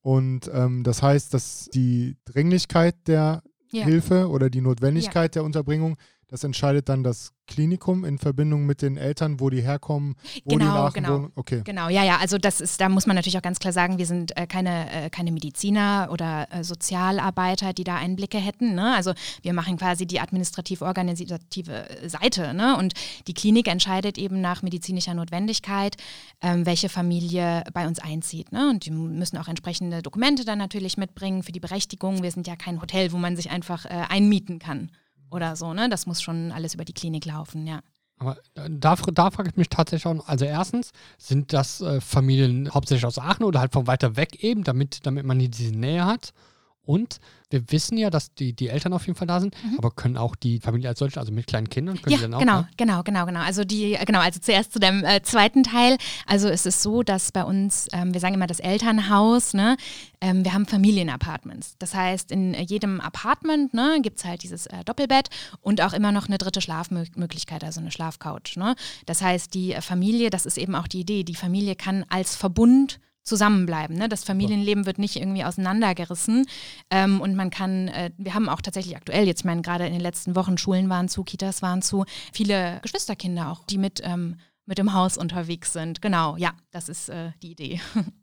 Und ähm, das heißt, dass die Dringlichkeit der Ja. Hilfe oder die Notwendigkeit der Unterbringung, das entscheidet dann das Klinikum in Verbindung mit den Eltern, wo die herkommen, wo die Genau, Aachen genau. wohnen. Okay. Genau, ja, ja, also das ist, da muss man natürlich auch ganz klar sagen, wir sind äh, keine, äh, keine Mediziner oder äh, Sozialarbeiter, die da Einblicke hätten. Ne? Also wir machen quasi die administrativ-organisative äh, Seite. Ne? Und die Klinik entscheidet eben nach medizinischer Notwendigkeit, ähm, welche Familie bei uns einzieht. Ne? Und die müssen auch entsprechende Dokumente dann natürlich mitbringen für die Berechtigung. Wir sind ja kein Hotel, wo man sich einfach äh, einmieten kann oder so. Ne? Das muss schon alles über die Klinik laufen, ja. Aber da, da frage ich mich tatsächlich auch, also erstens, sind das äh, Familien hauptsächlich aus Aachen oder halt von weiter weg eben, damit, damit man hier diese Nähe hat? Und wir wissen ja, dass die, die Eltern auf jeden Fall da sind, Mhm. aber können auch die Familie als solche, also mit kleinen Kindern, können Ja, die dann auch? genau, ja? genau, genau, genau. Also die, genau, also zuerst zu dem äh, zweiten Teil. Also es ist so, dass bei uns, ähm, wir sagen immer das Elternhaus, ne, ähm, wir haben Familienapartments. Das heißt, in äh, jedem Apartment ne, gibt es halt dieses äh, Doppelbett und auch immer noch eine dritte Schlafmöglichkeit, also eine Schlafcouch. Ne? Das heißt, die äh, Familie, das ist eben auch die Idee, die Familie kann als Verbund zusammenbleiben. Ne? Das Familienleben wird nicht irgendwie auseinandergerissen. Ähm, und man kann, äh, wir haben auch tatsächlich aktuell, jetzt ich meine, gerade in den letzten Wochen, Schulen waren zu, Kitas waren zu, viele Geschwisterkinder auch, die mit, ähm, mit im Haus unterwegs sind. Genau, ja, das ist äh, die Idee. *laughs*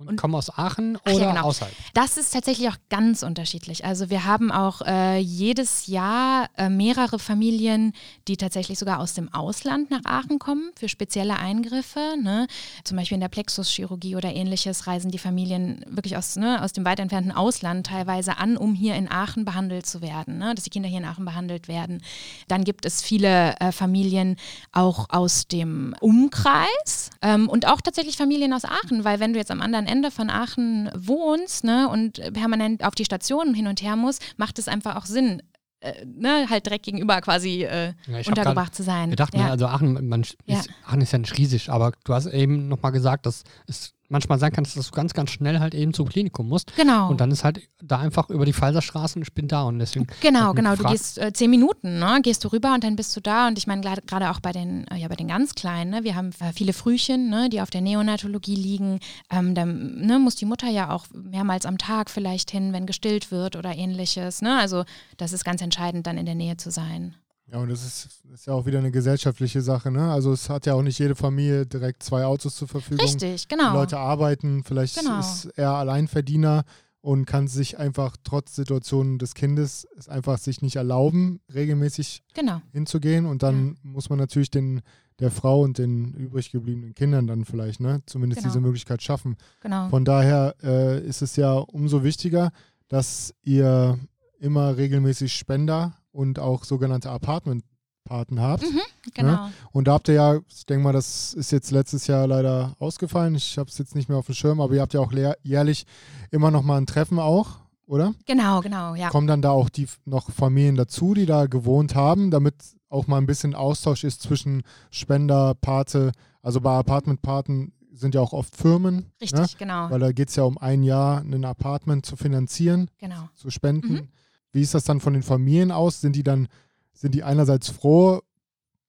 Und, Und- kommen aus Aachen Ach ja, oder genau. außerhalb? Das ist tatsächlich auch ganz unterschiedlich. Also wir haben auch äh, jedes Jahr äh, mehrere Familien, die tatsächlich sogar aus dem Ausland nach Aachen kommen für spezielle Eingriffe. Ne? Zum Beispiel in der Plexuschirurgie oder ähnliches reisen die Familien wirklich aus, ne, aus dem weit entfernten Ausland teilweise an, um hier in Aachen behandelt zu werden, ne? dass die Kinder hier in Aachen behandelt werden. Dann gibt es viele äh, Familien auch aus dem Umkreis ähm, und auch tatsächlich Familien aus Aachen, weil wenn du jetzt am anderen Ende von Aachen wohnst ne, und permanent auf die Stationen hin und her musst, macht es einfach auch Sinn, äh, ne, halt direkt gegenüber quasi äh, Ja, untergebracht zu sein. gedacht, ja. ne, also Aachen, man, ist, Ja. Aachen ist ja nicht riesig, aber du hast eben nochmal gesagt, dass es manchmal sein kann, dass du ganz, ganz schnell halt eben zum Klinikum musst. genau. Und dann ist halt da einfach über die Pfalzerstraße und ich bin da und deswegen. Genau, genau. Du gehst äh, zehn Minuten, ne? gehst du rüber und dann bist du da. Und ich meine, gerade- gerade auch bei den, äh, ja, bei den ganz Kleinen, ne? wir haben äh, viele Frühchen, ne? die auf der Neonatologie liegen. Ähm, dann ne, muss die Mutter ja auch mehrmals am Tag vielleicht hin, wenn gestillt wird oder ähnliches. Ne? Also das ist ganz entscheidend, dann in der Nähe zu sein. Ja, und das ist, ist ja auch wieder eine gesellschaftliche Sache, ne? Also es hat ja auch nicht jede Familie direkt zwei Autos zur Verfügung. Richtig, Die genau. Leute arbeiten, vielleicht Genau. ist er Alleinverdiener und kann sich einfach trotz Situationen des Kindes es einfach sich nicht erlauben, regelmäßig Genau. hinzugehen. Und dann muss man natürlich den der Frau und den übrig gebliebenen Kindern dann vielleicht, ne, zumindest Genau. diese Möglichkeit schaffen. Genau. Von daher äh, ist es ja umso wichtiger, dass ihr immer regelmäßig Spender und auch sogenannte Apartment-Paten habt. Mhm, genau. Und da habt ihr ja, ich denke mal, das ist jetzt letztes Jahr leider ausgefallen. Ich habe es jetzt nicht mehr auf dem Schirm, aber ihr habt ja auch jährlich immer noch mal ein Treffen auch, oder? Genau, genau, ja. Kommen dann da auch die noch Familien dazu, die da gewohnt haben, damit auch mal ein bisschen Austausch ist zwischen Spender, Pate. Also bei Apartment-Paten sind ja auch oft Firmen. Ne? Richtig, genau. Weil da geht es ja um ein Jahr, ein Apartment zu finanzieren, Genau. zu spenden. Mhm. Wie ist das dann von den Familien aus? Sind die dann, sind die einerseits froh,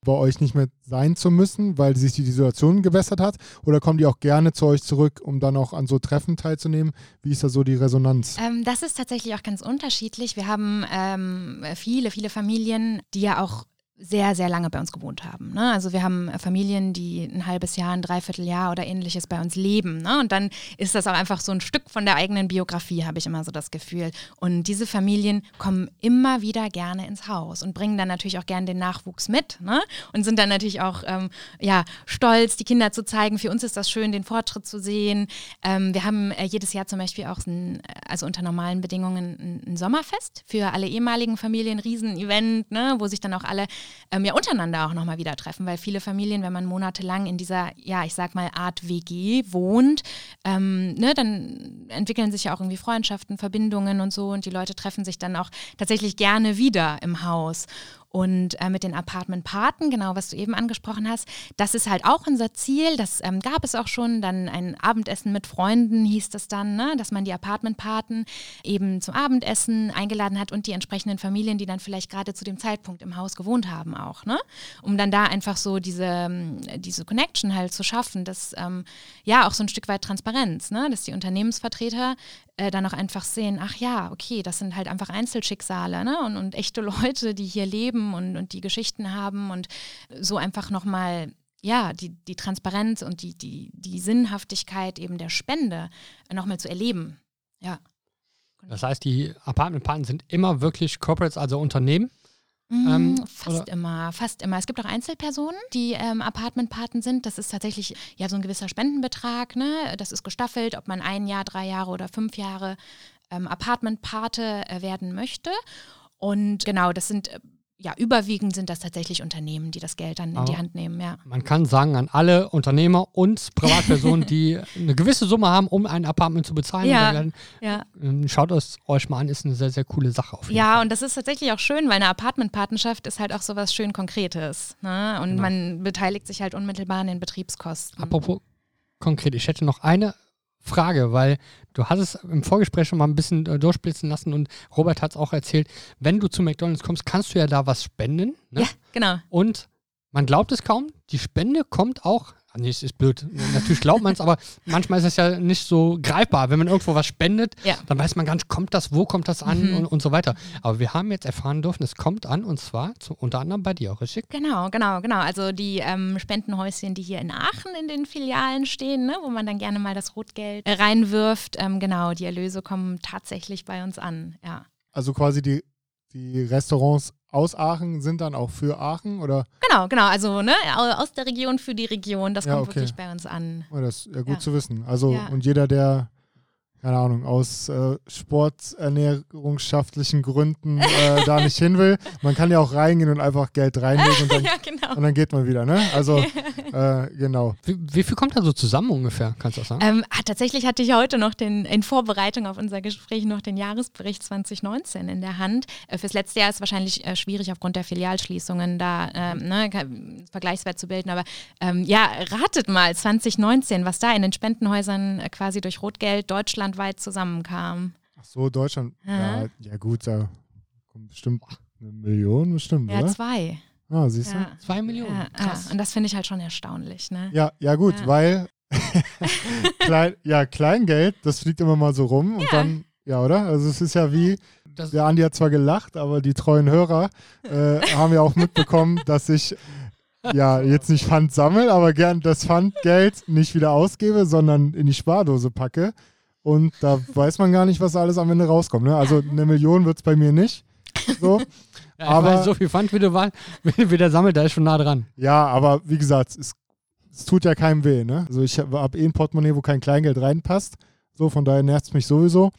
bei euch nicht mehr sein zu müssen, weil sich die Situation gebessert hat? Oder kommen die auch gerne zu euch zurück, um dann auch an so Treffen teilzunehmen? Wie ist da so die Resonanz? Ähm, das ist tatsächlich auch ganz unterschiedlich. Wir haben ähm, viele, viele Familien, die ja auch sehr, sehr lange bei uns gewohnt haben. Ne? Also wir haben Familien, die ein halbes Jahr, ein Dreivierteljahr oder ähnliches bei uns leben. Ne? Und dann ist das auch einfach so ein Stück von der eigenen Biografie, habe ich immer so das Gefühl. Und diese Familien kommen immer wieder gerne ins Haus und bringen dann natürlich auch gerne den Nachwuchs mit ne? und sind dann natürlich auch ähm, ja, stolz, die Kinder zu zeigen. Für uns ist das schön, den Fortschritt zu sehen. Ähm, wir haben äh, jedes Jahr zum Beispiel auch, ein, also unter normalen Bedingungen, ein, ein Sommerfest für alle ehemaligen Familien, Riesenevent, ne? wo sich dann auch alle ähm, ja untereinander auch nochmal wieder treffen, weil viele Familien, wenn man monatelang in dieser, ja, ich sag mal, Art WG wohnt, ähm, ne, dann entwickeln sich ja auch irgendwie Freundschaften, Verbindungen und so und die Leute treffen sich dann auch tatsächlich gerne wieder im Haus. Und äh, mit den Apartment-Paten, genau was du eben angesprochen hast, das ist halt auch unser Ziel. Das ähm, gab es auch schon. Dann ein Abendessen mit Freunden hieß das dann, ne? dass man die Apartment-Paten eben zum Abendessen eingeladen hat und die entsprechenden Familien, die dann vielleicht gerade zu dem Zeitpunkt im Haus gewohnt haben, auch. Ne? Um dann da einfach so diese, ähm, diese Connection halt zu schaffen, dass ähm, ja auch so ein Stück weit Transparenz, ne? dass die Unternehmensvertreter äh, dann auch einfach sehen, ach ja, okay, das sind halt einfach Einzelschicksale ne? und, und echte *laughs* Leute, die hier leben und, und die Geschichten haben und so einfach nochmal, ja, die, die Transparenz und die, die, die Sinnhaftigkeit eben der Spende nochmal zu erleben. Ja. Das heißt, die Apartment-Paten sind immer wirklich Corporates, also Unternehmen. Ähm, fast immer, fast immer. Es gibt auch Einzelpersonen, die ähm, Apartmentpaten sind. Das ist tatsächlich ja so ein gewisser Spendenbetrag. Ne? Das ist gestaffelt, ob man ein Jahr, drei Jahre oder fünf Jahre ähm, Apartmentpate äh, werden möchte. Und genau, das sind äh, ja überwiegend sind das tatsächlich Unternehmen, die das Geld dann in die Aber- Hand nehmen. Ja. Man kann sagen, an alle Unternehmer und Privatpersonen, *laughs* die eine gewisse Summe haben, um ein Apartment zu bezahlen, Ja. dann, ja. ähm, schaut es euch mal an, ist eine sehr, sehr coole Sache auf jeden Ja, Fall. und das ist tatsächlich auch schön, weil eine Apartmentpatenschaft ist halt auch so was schön Konkretes. Ne? Und Genau. man beteiligt sich halt unmittelbar an den Betriebskosten. Apropos konkret, ich hätte noch eine Frage, weil du hattest im Vorgespräch schon mal ein bisschen äh, durchblitzen lassen und Robert hat es auch erzählt, wenn du zu McDonalds kommst, kannst du ja da was spenden. Ne? Ja, genau. Und man glaubt es kaum, die Spende kommt auch. Ah, Nee, es ist blöd. Natürlich glaubt man es, aber manchmal ist es ja nicht so greifbar. Wenn man irgendwo was spendet, Ja. dann weiß man gar nicht, kommt das, wo kommt das an Mhm. und, und so weiter. Aber wir haben jetzt erfahren dürfen, es kommt an und zwar zu, unter anderem bei dir, richtig? Genau, genau, genau. Also die ähm, Spendenhäuschen, die hier in Aachen in den Filialen stehen, ne, wo man dann gerne mal das Rotgeld äh, reinwirft, ähm, genau, die Erlöse kommen tatsächlich bei uns an. Ja. Also quasi die, die Restaurants aus Aachen sind dann auch für Aachen oder? Genau, genau. Also ne, au- aus der Region für die Region, das Ja, kommt okay. wirklich bei uns an. Oh, das ist ja gut Ja. zu wissen. Also Ja. und jeder, der keine Ahnung, aus äh, sporternährungsschaftlichen Gründen äh, *laughs* da nicht hin will. Man kann ja auch reingehen und einfach Geld reinlegen und dann, *laughs* ja, genau. und dann geht man wieder, ne? Also, *laughs* äh, genau. Wie, wie viel kommt da so zusammen ungefähr? Kannst du das sagen? Ähm, ah, tatsächlich hatte ich heute noch den, in Vorbereitung auf unser Gespräch noch den Jahresbericht 2019 in der Hand. Äh, fürs letzte Jahr ist es wahrscheinlich äh, schwierig aufgrund der Filialschließungen da ähm, ne, Vergleichswert zu bilden. Aber ähm, ja, ratet mal 2019, was da in den Spendenhäusern äh, quasi durch Rotgeld deutschlandweit zusammenkam. Ach so, Deutschland. Ja, ja gut, da kommt bestimmt eine Million, bestimmt, Ja, oder? zwei. Ah, siehst du? Ja. Zwei Millionen. Ja, Krass. ja. Und das finde ich halt schon erstaunlich. Ne? Ja, ja gut, Ja. weil *laughs* *laughs* Klein, ja, Kleingeld, das fliegt immer mal so rum und Ja. dann, ja, oder? Also es ist ja wie, Das, der Andi hat zwar gelacht, aber die treuen Hörer *laughs* äh, haben ja auch mitbekommen, dass ich ja jetzt nicht Pfand sammle, aber gern das Pfandgeld nicht wieder ausgebe, sondern in die Spardose packe. Und da weiß man gar nicht, was alles am Ende rauskommt. Ne? Also eine Million wird es bei mir nicht. So. *laughs* ja, aber- aber so viel Pfand, wie, du wie der sammelt, da ist schon nah dran. Ja, aber wie gesagt, es, es tut ja keinem weh. Ne? Also ich habe hab eh ein Portemonnaie, wo kein Kleingeld reinpasst. So, von daher nervt es mich sowieso.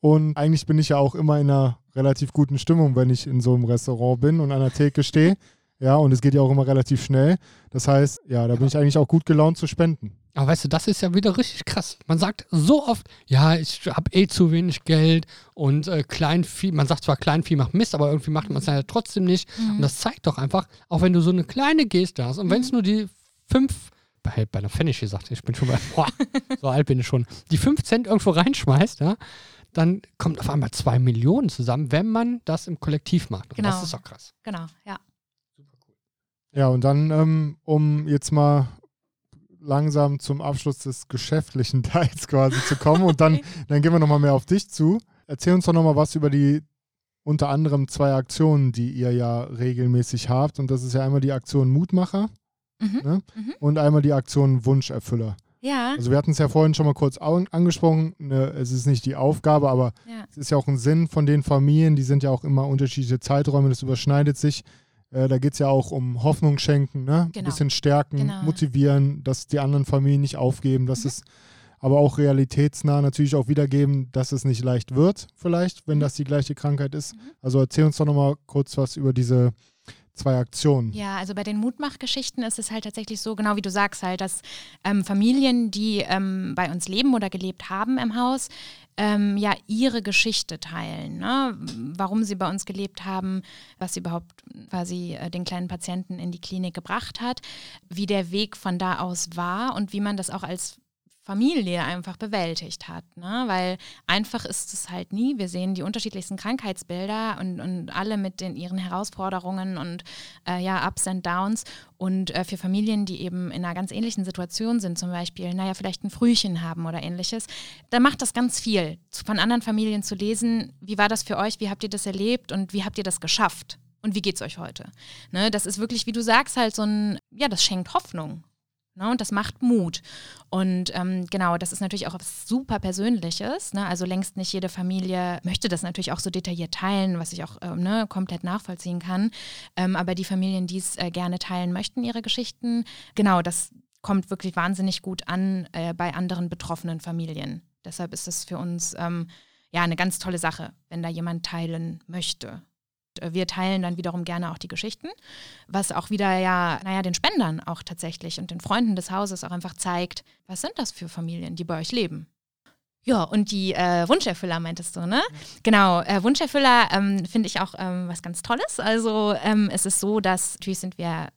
Und eigentlich bin ich ja auch immer in einer relativ guten Stimmung, wenn ich in so einem Restaurant bin und an der Theke stehe. Ja, und es geht ja auch immer relativ schnell. Das heißt, ja, da bin ich eigentlich auch gut gelaunt zu spenden. Aber weißt du, das ist ja wieder richtig krass. Man sagt so oft, ja, ich habe eh zu wenig Geld und äh, Kleinvieh, man sagt zwar Kleinvieh macht Mist, aber irgendwie macht man es ja trotzdem nicht. Und das zeigt doch einfach, auch wenn du so eine kleine Geste hast und wenn es nur die fünf, bei, bei einer Pfennig gesagt, ich bin schon bei, boah, *laughs* so alt bin ich schon, die fünf Cent irgendwo reinschmeißt, ja, dann kommt auf einmal zwei Millionen zusammen, wenn man das im Kollektiv macht. Und Genau. das ist doch krass. Genau, ja. Ja, und dann, ähm, um jetzt mal langsam zum Abschluss des geschäftlichen *laughs* Teils quasi zu kommen und dann, dann gehen wir nochmal mehr auf dich zu. Erzähl uns doch nochmal was über die unter anderem zwei Aktionen, die ihr ja regelmäßig habt. Und das ist ja einmal die Aktion Mutmacher Mhm. ne? Mhm. und einmal die Aktion Wunscherfüller. Ja, Also wir hatten es ja vorhin schon mal kurz angesprochen. Ne, es ist nicht die Aufgabe, aber ja. es ist ja auch ein Sinn von den Familien. Die sind ja auch immer unterschiedliche Zeiträume, das überschneidet sich. Äh, da geht es ja auch um Hoffnung schenken, ne? ein Genau. bisschen stärken, Genau. motivieren, dass die anderen Familien nicht aufgeben, dass Mhm. es aber auch realitätsnah natürlich auch wiedergeben, dass es nicht leicht wird, vielleicht, wenn Mhm. das die gleiche Krankheit ist. Mhm. Also erzähl uns doch nochmal kurz was über diese zwei Aktionen. Ja, also bei den Mutmachgeschichten ist es halt tatsächlich so, genau wie du sagst, halt, dass ähm, Familien, die ähm, bei uns leben oder gelebt haben im Haus, ähm, ja ihre Geschichte teilen. Ne? Warum sie bei uns gelebt haben, was sie überhaupt quasi äh, den kleinen Patienten in die Klinik gebracht hat, wie der Weg von da aus war und wie man das auch als Familie einfach bewältigt hat. Ne? Weil einfach ist es halt nie. Wir sehen die unterschiedlichsten Krankheitsbilder und, und alle mit den, ihren Herausforderungen und äh, ja, Ups and Downs. Und äh, für Familien, die eben in einer ganz ähnlichen Situation sind, zum Beispiel, naja, vielleicht ein Frühchen haben oder ähnliches, da macht das ganz viel, von anderen Familien zu lesen, wie war das für euch, wie habt ihr das erlebt und wie habt ihr das geschafft? Und wie geht's euch heute? Ne, das ist wirklich, wie du sagst, halt so ein, ja, das schenkt Hoffnung. Ne, und das macht Mut. Und ähm, genau, das ist natürlich auch was super Persönliches. Ne? Also längst nicht jede Familie möchte das natürlich auch so detailliert teilen, was ich auch ähm, ne, komplett nachvollziehen kann. Ähm, aber die Familien, die es äh, gerne teilen möchten, ihre Geschichten, genau, das kommt wirklich wahnsinnig gut an äh, bei anderen betroffenen Familien. Deshalb ist es für uns ähm, ja eine ganz tolle Sache, wenn da jemand teilen möchte. Und, äh, Wir teilen dann wiederum gerne auch die Geschichten, was auch wieder ja, naja, den Spendern auch tatsächlich und den Freunden des Hauses auch einfach zeigt, was sind das für Familien, die bei euch leben. Ja, und die äh, Wunscherfüller meintest du, ne? Genau, äh, Wunscherfüller ähm, finde ich auch ähm, was ganz Tolles. Also ähm, es ist so, dass natürlich sind wir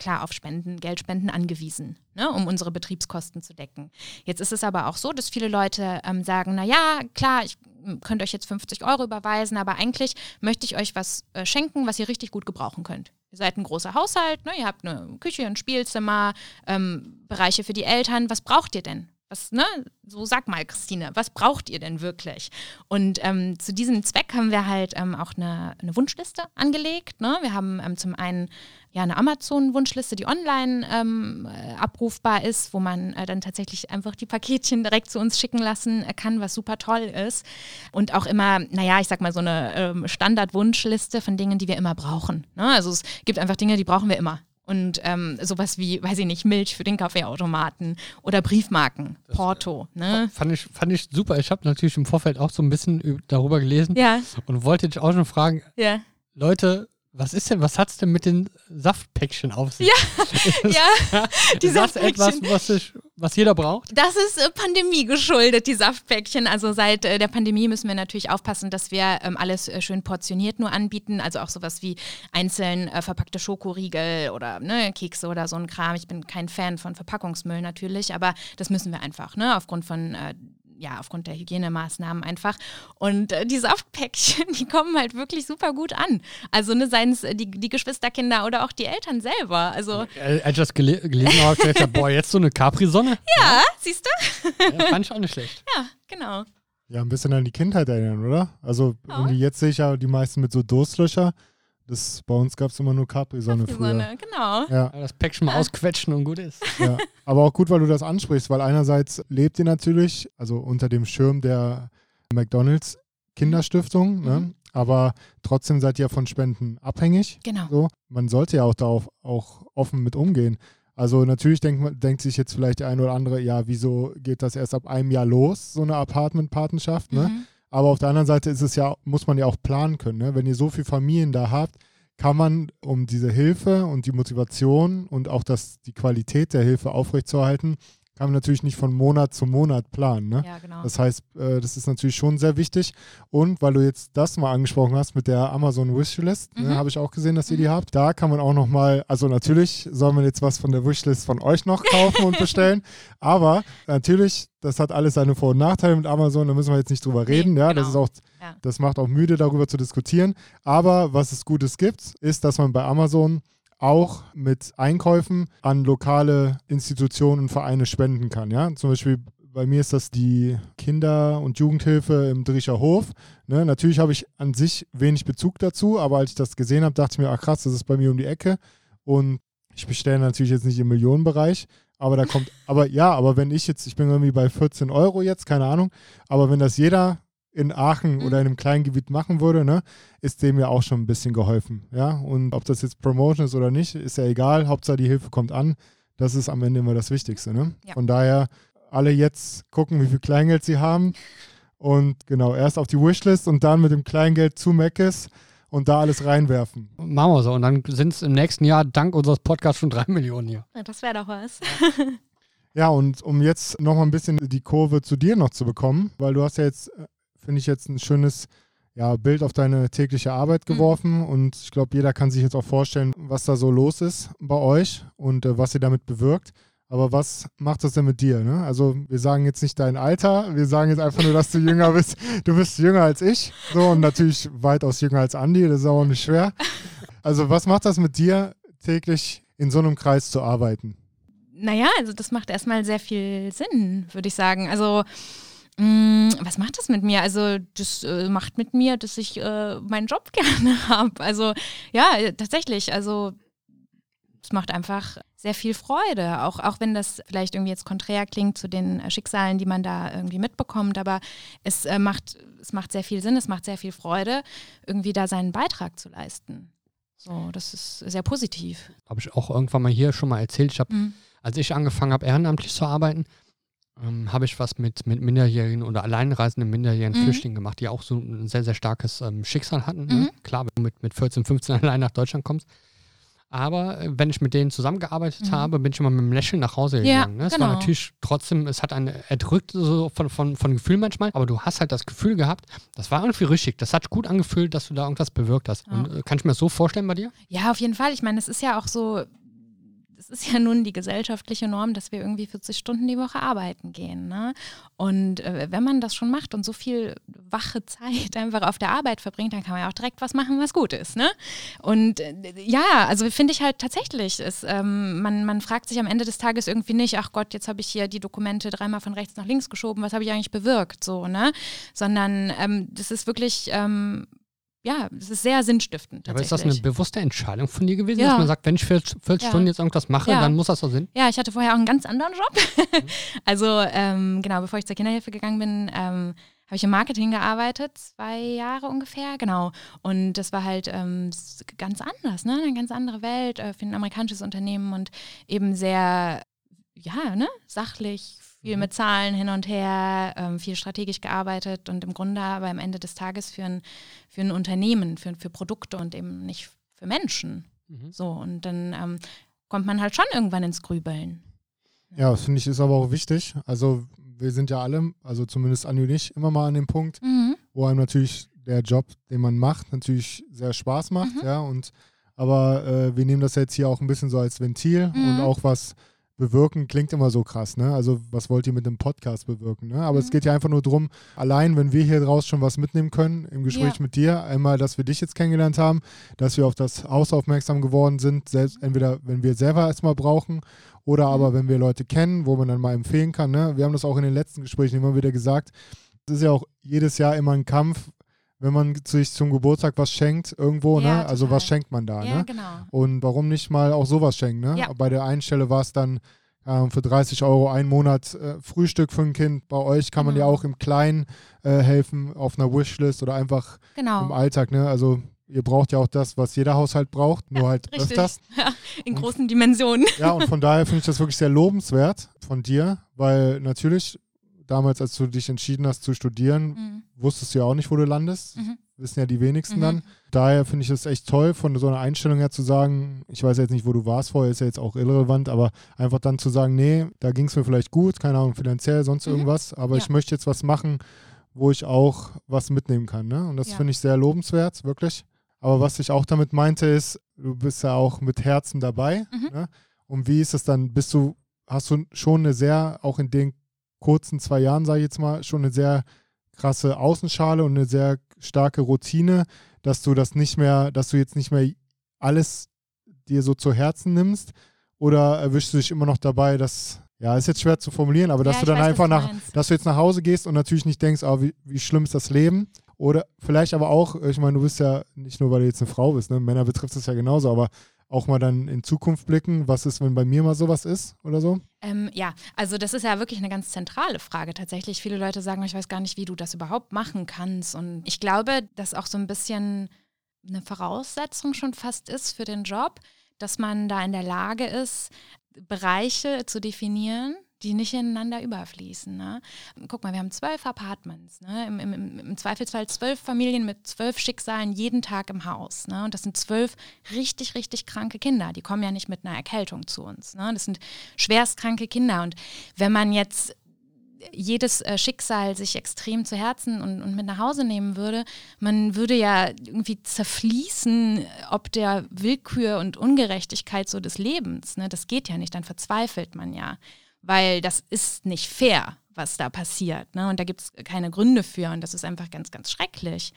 klar auf Spenden, Geldspenden angewiesen, ne, um unsere Betriebskosten zu decken. Jetzt ist es aber auch so, dass viele Leute ähm, sagen, na ja, klar, ich m, könnte euch jetzt 50 Euro überweisen, aber eigentlich möchte ich euch was äh, schenken, was ihr richtig gut gebrauchen könnt. Ihr seid ein großer Haushalt, ne, ihr habt eine Küche, ein Spielzimmer, ähm, Bereiche für die Eltern. Was braucht ihr denn? Was, ne? So sag mal, Christine, was braucht ihr denn wirklich? Und ähm, zu diesem Zweck haben wir halt ähm, auch eine, eine Wunschliste angelegt. Ne? Wir haben ähm, zum einen ja eine Amazon-Wunschliste, die online ähm, äh, abrufbar ist, wo man äh, dann tatsächlich einfach die Paketchen direkt zu uns schicken lassen äh, kann, was super toll ist. Und auch immer, naja, ich sag mal so eine ähm, Standard-Wunschliste von Dingen, die wir immer brauchen. Ne? Also es gibt einfach Dinge, die brauchen wir immer. Und ähm, sowas wie, weiß ich nicht, Milch für den Kaffeeautomaten oder Briefmarken, das, Porto. Ne? Fand, ich, fand ich super. Ich habe natürlich im Vorfeld auch so ein bisschen darüber gelesen ja. und wollte dich auch schon fragen, ja. Leute, was ist denn, was hat's denn mit den Saftpäckchen auf sich? Ja, *laughs* ja, *laughs* die das etwas, was, ich, was jeder braucht? Das ist äh, Pandemie geschuldet, die Saftpäckchen. Also seit äh, der Pandemie müssen wir natürlich aufpassen, dass wir ähm, alles äh, schön portioniert nur anbieten. Also auch sowas wie einzeln äh, verpackte Schokoriegel oder ne, Kekse oder so ein Kram. Ich bin kein Fan von Verpackungsmüll natürlich, aber das müssen wir einfach, ne, aufgrund von äh, ja, aufgrund der Hygienemaßnahmen einfach. Und äh, die Saftpäckchen, *laughs* die kommen halt wirklich super gut an. Also ne, seien es äh, die, die Geschwisterkinder oder auch die Eltern selber. Also, äh, als ich das gele gelesen habe, ich gedacht, *laughs* boah, jetzt so eine Capri-Sonne. Ja, ja, siehst du? Ja, fand ich auch nicht schlecht. Ja, genau. Ja, ein bisschen an die Kindheit erinnern, oder? Also ja. irgendwie jetzt sehe ich ja die meisten mit so Durstlöcher. Das, bei uns gab es immer nur Capri-Sonne Capri früher. genau. Ja. Das Päckchen mal ausquetschen und gut ist. Ja. Aber auch gut, weil du das ansprichst, weil einerseits lebt ihr natürlich, also unter dem Schirm der McDonalds Kinderstiftung, ne? mhm. ne? aber trotzdem seid ihr von Spenden abhängig. Genau. So. Man sollte ja auch darauf auch offen mit umgehen. Also natürlich denkt, denkt sich jetzt vielleicht der eine oder andere, ja, wieso geht das erst ab einem Jahr los, so eine Apartment-Patenschaft, ne? Mhm. Aber auf der anderen Seite ist es ja, muss man ja auch planen können. Ne? Wenn ihr so viele Familien da habt, kann man, um diese Hilfe und die Motivation und auch das, die Qualität der Hilfe aufrechtzuerhalten, kann man natürlich nicht von Monat zu Monat planen. Ne? Ja, genau. Das heißt, äh, das ist natürlich schon sehr wichtig. Und weil du jetzt das mal angesprochen hast mit der Amazon Wishlist, ne, mhm. ne, habe ich auch gesehen, dass ihr die mhm. habt. Da kann man auch nochmal, also natürlich soll man jetzt was von der Wishlist von euch noch kaufen und *laughs* bestellen. Aber natürlich, das hat alles seine Vor- und Nachteile mit Amazon, da müssen wir jetzt nicht drüber reden. Nee, ja, genau. das ist auch, ja. das macht auch müde, darüber zu diskutieren. Aber was es Gutes gibt, ist, dass man bei Amazon auch mit Einkäufen an lokale Institutionen und Vereine spenden kann. Ja? Zum Beispiel bei mir ist das die Kinder- und Jugendhilfe im Drischer Hof. Ne? Natürlich habe ich an sich wenig Bezug dazu, aber als ich das gesehen habe, dachte ich mir, ach krass, das ist bei mir um die Ecke. Und ich bestelle natürlich jetzt nicht im Millionenbereich, aber da kommt, aber ja, aber wenn ich jetzt, ich bin irgendwie bei 14 Euro jetzt, keine Ahnung, aber wenn das jeder in Aachen mhm. oder in einem kleinen Gebiet machen würde, ne, ist dem ja auch schon ein bisschen geholfen. Ja, und ob das jetzt Promotion ist oder nicht, ist ja egal. Hauptsache die Hilfe kommt an. Das ist am Ende immer das Wichtigste. Ne? Ja. Von daher alle jetzt gucken, wie viel Kleingeld sie haben. Und genau, erst auf die Wishlist und dann mit dem Kleingeld zu Meckes und da alles reinwerfen. Machen wir so. Und dann sind es im nächsten Jahr dank unseres Podcasts schon drei Millionen hier. Ja, das wäre doch was. ja, und um jetzt nochmal ein bisschen die Kurve zu dir noch zu bekommen, weil du hast ja jetzt äh, finde ich jetzt ein schönes ja, Bild auf deine tägliche Arbeit mhm. geworfen. Mhm. Und ich glaube, jeder kann sich jetzt auch vorstellen, was da so los ist bei euch und äh, was ihr damit bewirkt. Aber was macht das denn mit dir? Ne? Also wir sagen jetzt nicht dein Alter, wir sagen jetzt einfach nur, dass du jünger *laughs* bist. Du bist jünger als ich, so und natürlich weitaus jünger als Andi, das ist auch nicht schwer. Also was macht das mit dir, täglich in so einem Kreis zu arbeiten? Naja, also das macht erstmal sehr viel Sinn, würde ich sagen. Also was macht das mit mir? Also, das äh, macht mit mir, dass ich äh, meinen Job *laughs* gerne habe. Also, ja, tatsächlich. Also, es macht einfach sehr viel Freude, auch, auch wenn das vielleicht irgendwie jetzt konträr klingt zu den äh, Schicksalen, die man da irgendwie mitbekommt, aber es, äh, macht, es macht sehr viel Sinn, es macht sehr viel Freude, irgendwie da seinen Beitrag zu leisten. So, das ist sehr positiv. Habe ich auch irgendwann mal hier schon mal erzählt. Ich habe, mhm. als ich angefangen habe, ehrenamtlich zu arbeiten, ähm, habe ich was mit, mit minderjährigen oder alleinreisenden minderjährigen mhm. Flüchtlingen gemacht, die auch so ein sehr, sehr starkes ähm, Schicksal hatten. Ne? Mhm. Ne? Klar, wenn du mit, mit 14, 15 *laughs* allein nach Deutschland kommst. Aber äh, wenn ich mit denen zusammengearbeitet mhm. habe, bin ich immer mit einem Lächeln nach Hause gegangen. Ja, ne? Es genau. war natürlich trotzdem, es hat einen erdrückt so von, von, von Gefühl manchmal, aber du hast halt das Gefühl gehabt, das war irgendwie richtig. Das hat gut angefühlt, dass du da irgendwas bewirkt hast. Ja. Und, äh, kann ich mir das so vorstellen bei dir? Ja, auf jeden Fall. Ich meine, es ist ja auch so, es ist ja nun die gesellschaftliche Norm, dass wir irgendwie 40 Stunden die Woche arbeiten gehen. Ne? Und äh, wenn man das schon macht und so viel wache *laughs* Zeit einfach auf der Arbeit verbringt, dann kann man ja auch direkt was machen, was gut ist. Ne? Und äh, ja, also finde ich halt tatsächlich, ist, ähm, man, man fragt sich am Ende des Tages irgendwie nicht, ach Gott, jetzt habe ich hier die Dokumente dreimal von rechts nach links geschoben, was habe ich eigentlich bewirkt? So, ne? Sondern ähm, das ist wirklich ähm, ja, es ist sehr sinnstiftend. Aber ist das eine bewusste Entscheidung von dir gewesen, ja. dass man sagt, wenn ich 40, 40 ja. Stunden jetzt irgendwas mache, ja. dann muss das so Sinn? Ja, ich hatte vorher auch einen ganz anderen Job. *laughs* also, ähm, genau, bevor ich zur Kinderhilfe gegangen bin, ähm, habe ich im Marketing gearbeitet, zwei Jahre ungefähr, genau. Und das war halt ähm, ganz anders, ne? Eine ganz andere Welt äh, für ein amerikanisches Unternehmen und eben sehr, ja, ne, sachlich, viel Mhm. mit Zahlen hin und her, ähm, viel strategisch gearbeitet und im Grunde aber am Ende des Tages für ein, für ein Unternehmen, für, für Produkte und eben nicht für Menschen. Mhm. So, und dann ähm, kommt man halt schon irgendwann ins Grübeln. Ja, das finde ich ist aber auch wichtig. Also wir sind ja alle, also zumindest Anni und ich, immer mal an dem Punkt, Mhm. wo einem natürlich der Job, den man macht, natürlich sehr Spaß macht, Mhm. ja. Und aber äh, wir nehmen das jetzt hier auch ein bisschen so als Ventil und Mhm. auch was bewirken klingt immer so krass, ne? Also was wollt ihr mit dem Podcast bewirken, ne? Aber es Mhm. geht ja einfach nur darum, allein wenn wir hier draus schon was mitnehmen können im Gespräch Ja. mit dir, einmal, dass wir dich jetzt kennengelernt haben, dass wir auf das Haus aufmerksam geworden sind, selbst entweder wenn wir selber erstmal brauchen oder Mhm. aber wenn wir Leute kennen, wo man dann mal empfehlen kann, ne? Wir haben das auch in den letzten Gesprächen immer wieder gesagt. Es ist ja auch jedes Jahr immer ein Kampf, wenn man sich zum Geburtstag was schenkt irgendwo, Ja, ne? Also was schenkt man da, Ja, ne? genau. Und warum nicht mal auch sowas schenken, ne? Ja. Bei der einen Stelle war es dann ähm, für 30 Euro einen Monat äh, Frühstück für ein Kind. Bei euch kann man ja Genau. auch im Kleinen äh, helfen auf einer Wishlist oder einfach im Genau. Alltag, ne? Also ihr braucht ja auch das, was jeder Haushalt braucht, nur halt richtig. öfters. *laughs* In großen Dimensionen. Ja, und von daher finde ich das wirklich sehr lobenswert von dir, weil natürlich damals, als du dich entschieden hast zu studieren, Mhm. wusstest du ja auch nicht, wo du landest. Mhm. Wissen ja die wenigsten Mhm. dann. Daher finde ich es echt toll, von so einer Einstellung her zu sagen, ich weiß jetzt nicht, wo du warst vorher, ist ja jetzt auch irrelevant, aber einfach dann zu sagen, nee, da ging es mir vielleicht gut, keine Ahnung, finanziell, sonst Mhm. irgendwas, aber Ja. ich möchte jetzt was machen, wo ich auch was mitnehmen kann. Ne? Und das Ja. finde ich sehr lobenswert, wirklich. Aber was ich auch damit meinte, ist, du bist ja auch mit Herzen dabei. Mhm. Ne? Und wie ist es dann? Bist du, hast du schon eine sehr, auch in den kurzen zwei Jahren, sage ich jetzt mal, schon eine sehr krasse Außenschale und eine sehr starke Routine, dass du das nicht mehr, dass du jetzt nicht mehr alles dir so zu Herzen nimmst? Oder erwischst du dich immer noch dabei, dass, ja, ist jetzt schwer zu formulieren, aber dass Ja, du dann weiß, einfach nach, meinst. dass du jetzt nach Hause gehst und natürlich nicht denkst, ah, wie, wie schlimm ist das Leben? Oder vielleicht aber auch, ich meine, du bist ja nicht nur, weil du jetzt eine Frau bist, ne? Männer betrifft es ja genauso, aber auch mal dann in Zukunft blicken, was ist, wenn bei mir mal sowas ist oder so? Ähm, ja, also das ist ja wirklich eine ganz zentrale Frage tatsächlich. Viele Leute sagen, ich weiß gar nicht, wie du das überhaupt machen kannst. Und ich glaube, dass auch so ein bisschen eine Voraussetzung schon fast ist für den Job, dass man da in der Lage ist, Bereiche zu definieren, die nicht ineinander überfließen. Ne? Guck mal, wir haben zwölf Apartments, ne? Im, im, im- Zweifelsfall zwölf Familien mit zwölf Schicksalen jeden Tag im Haus. Ne? Und das sind zwölf richtig, richtig kranke Kinder. Die kommen ja nicht mit einer Erkältung zu uns. Ne? Das sind schwerstkranke Kinder. Und wenn man jetzt jedes äh, Schicksal sich extrem zu Herzen und, und mit nach Hause nehmen würde, man würde ja irgendwie zerfließen, ob der Willkür und Ungerechtigkeit so des Lebens. Ne? Das geht ja nicht, dann verzweifelt man ja, weil das ist nicht fair, was da passiert. Ne? Und da gibt es keine Gründe für und das ist einfach ganz, ganz schrecklich.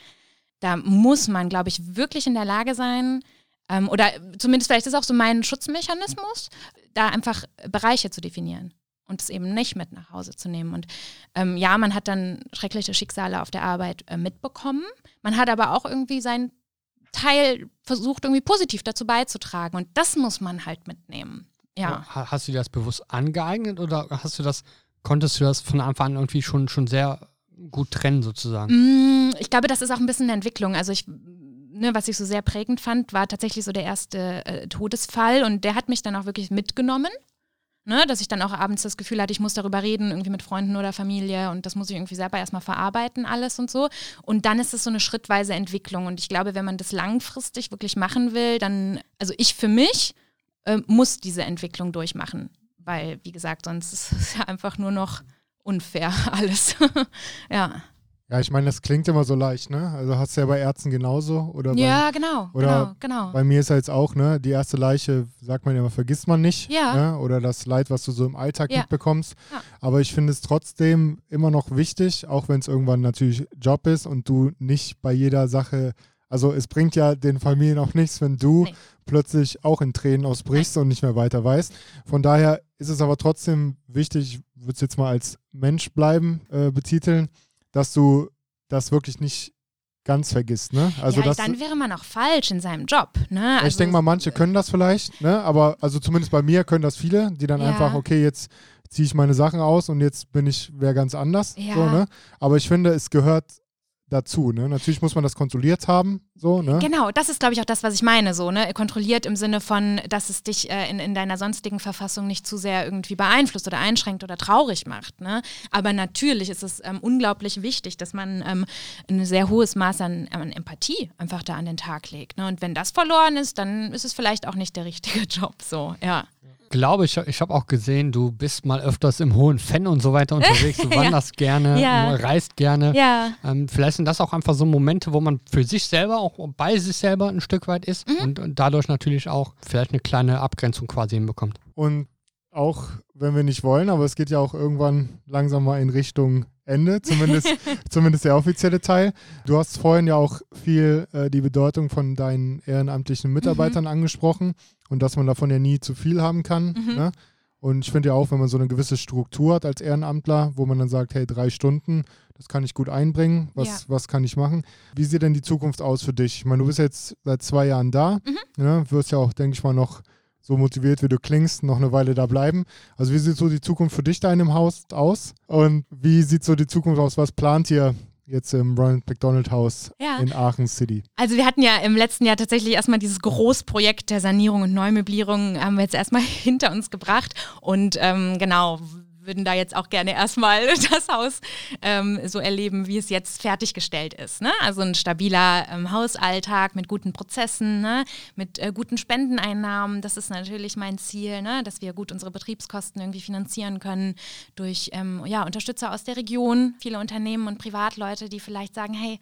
Da muss man, glaube ich, wirklich in der Lage sein, ähm, oder zumindest vielleicht ist auch so mein Schutzmechanismus, da einfach Bereiche zu definieren und es eben nicht mit nach Hause zu nehmen. Und ähm, ja, man hat dann schreckliche Schicksale auf der Arbeit äh, mitbekommen. Man hat aber auch irgendwie seinen Teil versucht, irgendwie positiv dazu beizutragen. Und das muss man halt mitnehmen. Ja. Ha- Hast du dir das bewusst angeeignet oder hast du das, konntest du das von Anfang an irgendwie schon, schon sehr gut trennen sozusagen? Mm, Ich glaube, das ist auch ein bisschen eine Entwicklung. Also ich, ne, was ich so sehr prägend fand, war tatsächlich so der erste äh, Todesfall und der hat mich dann auch wirklich mitgenommen. Ne, dass ich dann auch abends das Gefühl hatte, ich muss darüber reden, irgendwie mit Freunden oder Familie und das muss ich irgendwie selber erstmal verarbeiten, alles und so. Und dann ist es so eine schrittweise Entwicklung. Und ich glaube, wenn man das langfristig wirklich machen will, dann, also ich für mich äh, muss diese Entwicklung durchmachen. Weil, wie gesagt, sonst ist es ja einfach nur noch unfair *laughs* alles. ja. Ja, ich meine, das klingt immer so leicht, ne? Also hast du ja bei Ärzten genauso oder Ja, genau, oder genau, genau. bei, bei mir ist ja jetzt auch, ne? Die erste Leiche, sagt man ja immer, vergisst man nicht. Ja. Ne? Oder das Leid, was du so im Alltag Ja. mitbekommst. Ja. Aber ich finde es trotzdem immer noch wichtig, auch wenn es irgendwann natürlich Job ist und du nicht bei jeder Sache, also es bringt ja den Familien auch nichts, wenn du Nee. Plötzlich auch in Tränen ausbrichst und nicht mehr weiter weißt. Von daher ist es aber trotzdem wichtig, ich würde es jetzt mal als Mensch bleiben äh, betiteln, dass du das wirklich nicht ganz vergisst. Ne? Also ja, dann wäre man auch falsch in seinem Job. Ne? ja, ich Also, denke mal, manche können das vielleicht, ne? aber also zumindest bei mir können das viele, die dann Ja. einfach, okay, jetzt ziehe ich meine Sachen aus und jetzt bin ich wer ganz anders. Ja. So, ne? Aber ich finde, es gehört dazu. Ne? Natürlich muss man das kontrolliert haben. So, ne? Genau, das ist, glaube ich, auch das, was ich meine, so, ne? Kontrolliert im Sinne von, dass es dich äh, in, in deiner sonstigen Verfassung nicht zu sehr irgendwie beeinflusst oder einschränkt oder traurig macht. Ne? Aber natürlich ist es ähm, unglaublich wichtig, dass man ähm, ein sehr hohes Maß an, an Empathie einfach da an den Tag legt. Ne? Und wenn das verloren ist, dann ist es vielleicht auch nicht der richtige *laughs* Job. So, ja. Glaube, ich, ich habe auch gesehen, du bist mal öfters im hohen Fan und so weiter unterwegs. Du *laughs* Ja. wanderst gerne, Ja. reist gerne. Ja. Ähm, vielleicht sind das auch einfach so Momente, wo man für sich selber, auch bei sich selber ein Stück weit ist Mhm. und, und dadurch natürlich auch vielleicht eine kleine Abgrenzung quasi hinbekommt. Und auch wenn wir nicht wollen, aber es geht ja auch irgendwann langsam mal in Richtung Ende, zumindest, *laughs* zumindest der offizielle Teil. Du hast vorhin ja auch viel äh, die Bedeutung von deinen ehrenamtlichen Mitarbeitern angesprochen und dass man davon ja nie zu viel haben kann. Mhm. Ne? Und ich finde ja auch, wenn man so eine gewisse Struktur hat als Ehrenamtler, wo man dann sagt, hey, drei Stunden, das kann ich gut einbringen, was, Ja. was kann ich machen? Wie sieht denn die Zukunft aus für dich? Ich meine, du bist jetzt seit zwei Jahren da, Mhm. ne? wirst ja auch, denke ich mal, noch so motiviert, wie du klingst, noch eine Weile da bleiben. Also wie sieht so die Zukunft für dich da in dem Haus aus? Und wie sieht so die Zukunft aus? Was plant ihr jetzt im Ronald McDonald Haus Ja. in Aachen City? Also wir hatten ja im letzten Jahr tatsächlich erstmal dieses Großprojekt der Sanierung und Neumöblierung haben wir jetzt erstmal *laughs* hinter uns gebracht und ähm, genau würden da jetzt auch gerne erstmal *laughs* das Haus ähm, so erleben, wie es jetzt fertiggestellt ist. Ne? Also ein stabiler ähm, Hausalltag mit guten Prozessen, ne? mit äh, guten Spendeneinnahmen. Das ist natürlich mein Ziel, ne? dass wir gut unsere Betriebskosten irgendwie finanzieren können durch ähm, ja, Unterstützer aus der Region, viele Unternehmen und Privatleute, die vielleicht sagen, hey,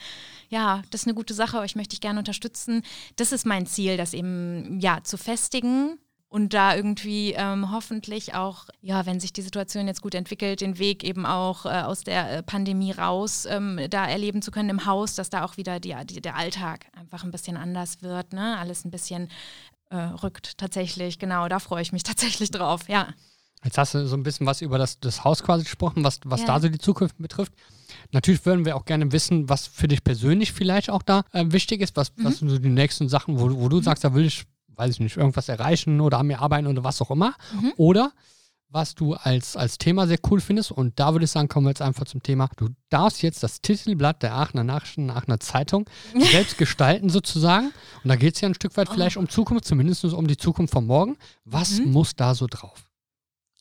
ja, das ist eine gute Sache, euch möchte ich gerne unterstützen. Das ist mein Ziel, das eben ja zu festigen und da irgendwie ähm, hoffentlich auch, ja, wenn sich die Situation jetzt gut entwickelt, den Weg eben auch äh, aus der äh, Pandemie raus ähm, da erleben zu können im Haus, dass da auch wieder die, die, der Alltag einfach ein bisschen anders wird, ne? Alles ein bisschen äh, rückt tatsächlich. Genau, da freue ich mich *laughs* tatsächlich drauf, ja. Jetzt hast du so ein bisschen was über das, das Haus quasi gesprochen, was, was Ja. da so die Zukunft betrifft. Natürlich würden wir auch gerne wissen, was für dich persönlich vielleicht auch da äh, wichtig ist, was, Mhm. was sind so die nächsten Sachen, wo, wo du sagst, da will ich, weiß ich nicht, irgendwas erreichen oder an mir arbeiten oder was auch immer. Mhm. Oder was du als, als Thema sehr cool findest. Und da würde ich sagen, kommen wir jetzt einfach zum Thema. Du darfst jetzt das Titelblatt der Aachener Nachrichten, Aachener Zeitung *laughs* selbst gestalten sozusagen. Und da geht es ja ein Stück weit Oh. vielleicht um Zukunft, zumindest um die Zukunft von morgen. Was Mhm. muss da so drauf?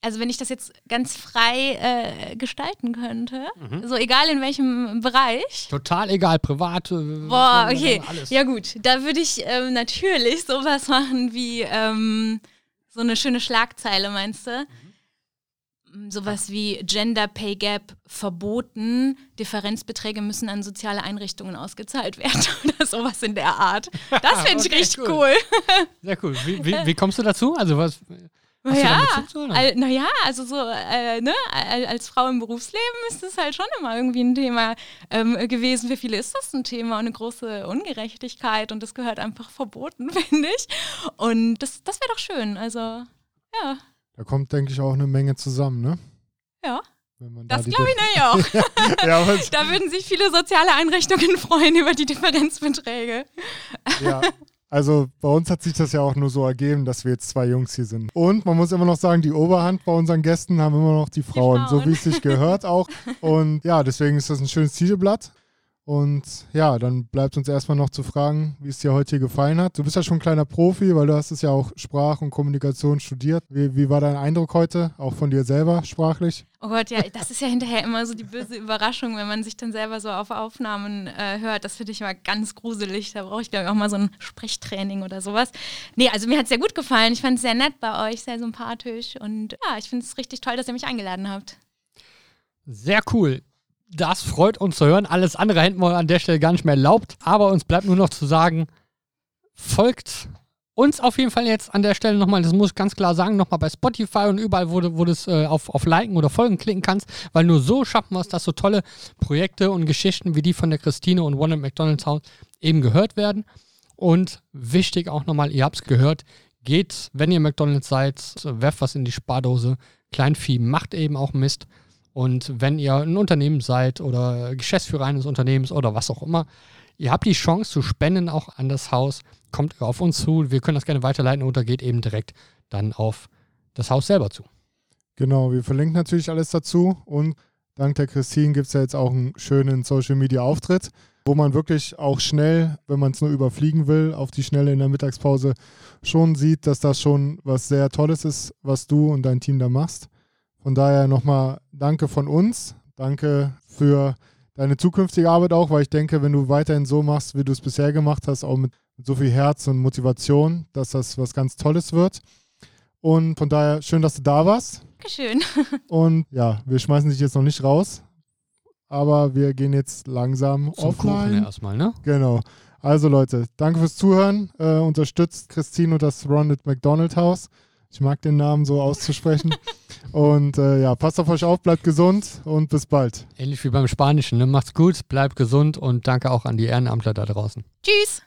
Also wenn ich das jetzt ganz frei äh, gestalten könnte, Mhm. so egal in welchem Bereich, Total egal, privat. äh, Boah, okay. Alles. Ja gut, da würde ich ähm, natürlich sowas machen wie ähm, so eine schöne Schlagzeile, meinst du? Mm, Sowas wie Gender Pay Gap verboten, Differenzbeträge müssen an soziale Einrichtungen ausgezahlt werden *laughs* oder sowas in der Art. Das finde *laughs* ich Okay, richtig cool. cool. Sehr cool. Wie, wie, wie kommst du dazu? Also was? Hast ja, Bezug zu, oder? al, naja, also so, äh, ne, al- als Frau im Berufsleben ist das halt schon immer irgendwie ein Thema ähm, gewesen. Für viele ist das ein Thema und eine große Ungerechtigkeit und das gehört einfach verboten, *laughs* finde ich. Und das, das wäre doch schön. Also, ja, Da kommt, denke ich, auch eine Menge zusammen, ne? ja, da das glaube ich nämlich auch. *laughs* ja, Da würden sich viele soziale Einrichtungen *laughs* freuen über die Differenzbeträge. ja. Also bei uns hat sich das ja auch nur so ergeben, dass wir jetzt zwei Jungs hier sind. Und man muss immer noch sagen, die Oberhand bei unseren Gästen haben immer noch die Frauen, so Frauen. wie es sich gehört auch. *laughs* Und ja, deswegen ist das ein schönes Titelblatt. Und ja, dann bleibt uns erstmal noch zu fragen, wie es dir heute hier gefallen hat. Du bist ja schon ein kleiner Profi, weil du hast es ja auch Sprach und Kommunikation studiert. Wie, wie war dein Eindruck heute, auch von dir selber sprachlich? Oh Gott, ja, das ist ja hinterher immer so die böse Überraschung, wenn man sich dann selber so auf Aufnahmen äh, hört. Das finde ich immer ganz gruselig. Da brauche ich, glaube ich, auch mal so ein Sprechtraining oder sowas. Nee, also mir hat es sehr gut gefallen. Ich fand es sehr nett bei euch, sehr sympathisch. Und ja, ich finde es richtig toll, dass ihr mich eingeladen habt. Sehr cool. Das freut uns zu hören. Alles andere hätten wir an der Stelle gar nicht mehr erlaubt. Aber uns bleibt nur noch zu sagen, folgt uns auf jeden Fall jetzt an der Stelle nochmal, das muss ich ganz klar sagen, nochmal bei Spotify und überall, wo du, wo du es äh, auf, auf Liken oder Folgen klicken kannst, weil nur so schaffen wir es, dass so tolle Projekte und Geschichten wie die von der Christine und One at McDonald's House eben gehört werden. Und wichtig auch nochmal, ihr habt es gehört, geht, wenn ihr McDonald's seid, werft was in die Spardose. Kleinvieh macht eben auch Mist. Und wenn ihr ein Unternehmen seid oder Geschäftsführer eines Unternehmens oder was auch immer, ihr habt die Chance zu spenden auch an das Haus. Kommt auf uns zu, wir können das gerne weiterleiten oder geht eben direkt dann auf das Haus selber zu. Genau, wir verlinken natürlich alles dazu und dank der Christine gibt es ja jetzt auch einen schönen Social Media Auftritt, wo man wirklich auch schnell, wenn man es nur überfliegen will, auf die Schnelle in der Mittagspause schon sieht, dass das schon was sehr Tolles ist, was du und dein Team da machst. Von daher nochmal danke von uns. Danke für deine zukünftige Arbeit auch, weil ich denke, wenn du weiterhin so machst, wie du es bisher gemacht hast, auch mit, so viel Herz und Motivation, dass das was ganz Tolles wird. Und von daher schön, dass du da warst. Dankeschön. *laughs* Und ja, wir schmeißen dich jetzt noch nicht raus, aber wir gehen jetzt langsam Zum Kuchen offline. erstmal, ne? Genau. Also Leute, danke fürs Zuhören. Äh, unterstützt Christine und das Ronald McDonald House. Ich mag den Namen so auszusprechen. *laughs* und äh, ja, passt auf euch auf, bleibt gesund und bis bald. Ähnlich wie beim Spanischen, ne? Macht's gut, bleibt gesund und danke auch an die Ehrenamtler da draußen. Tschüss.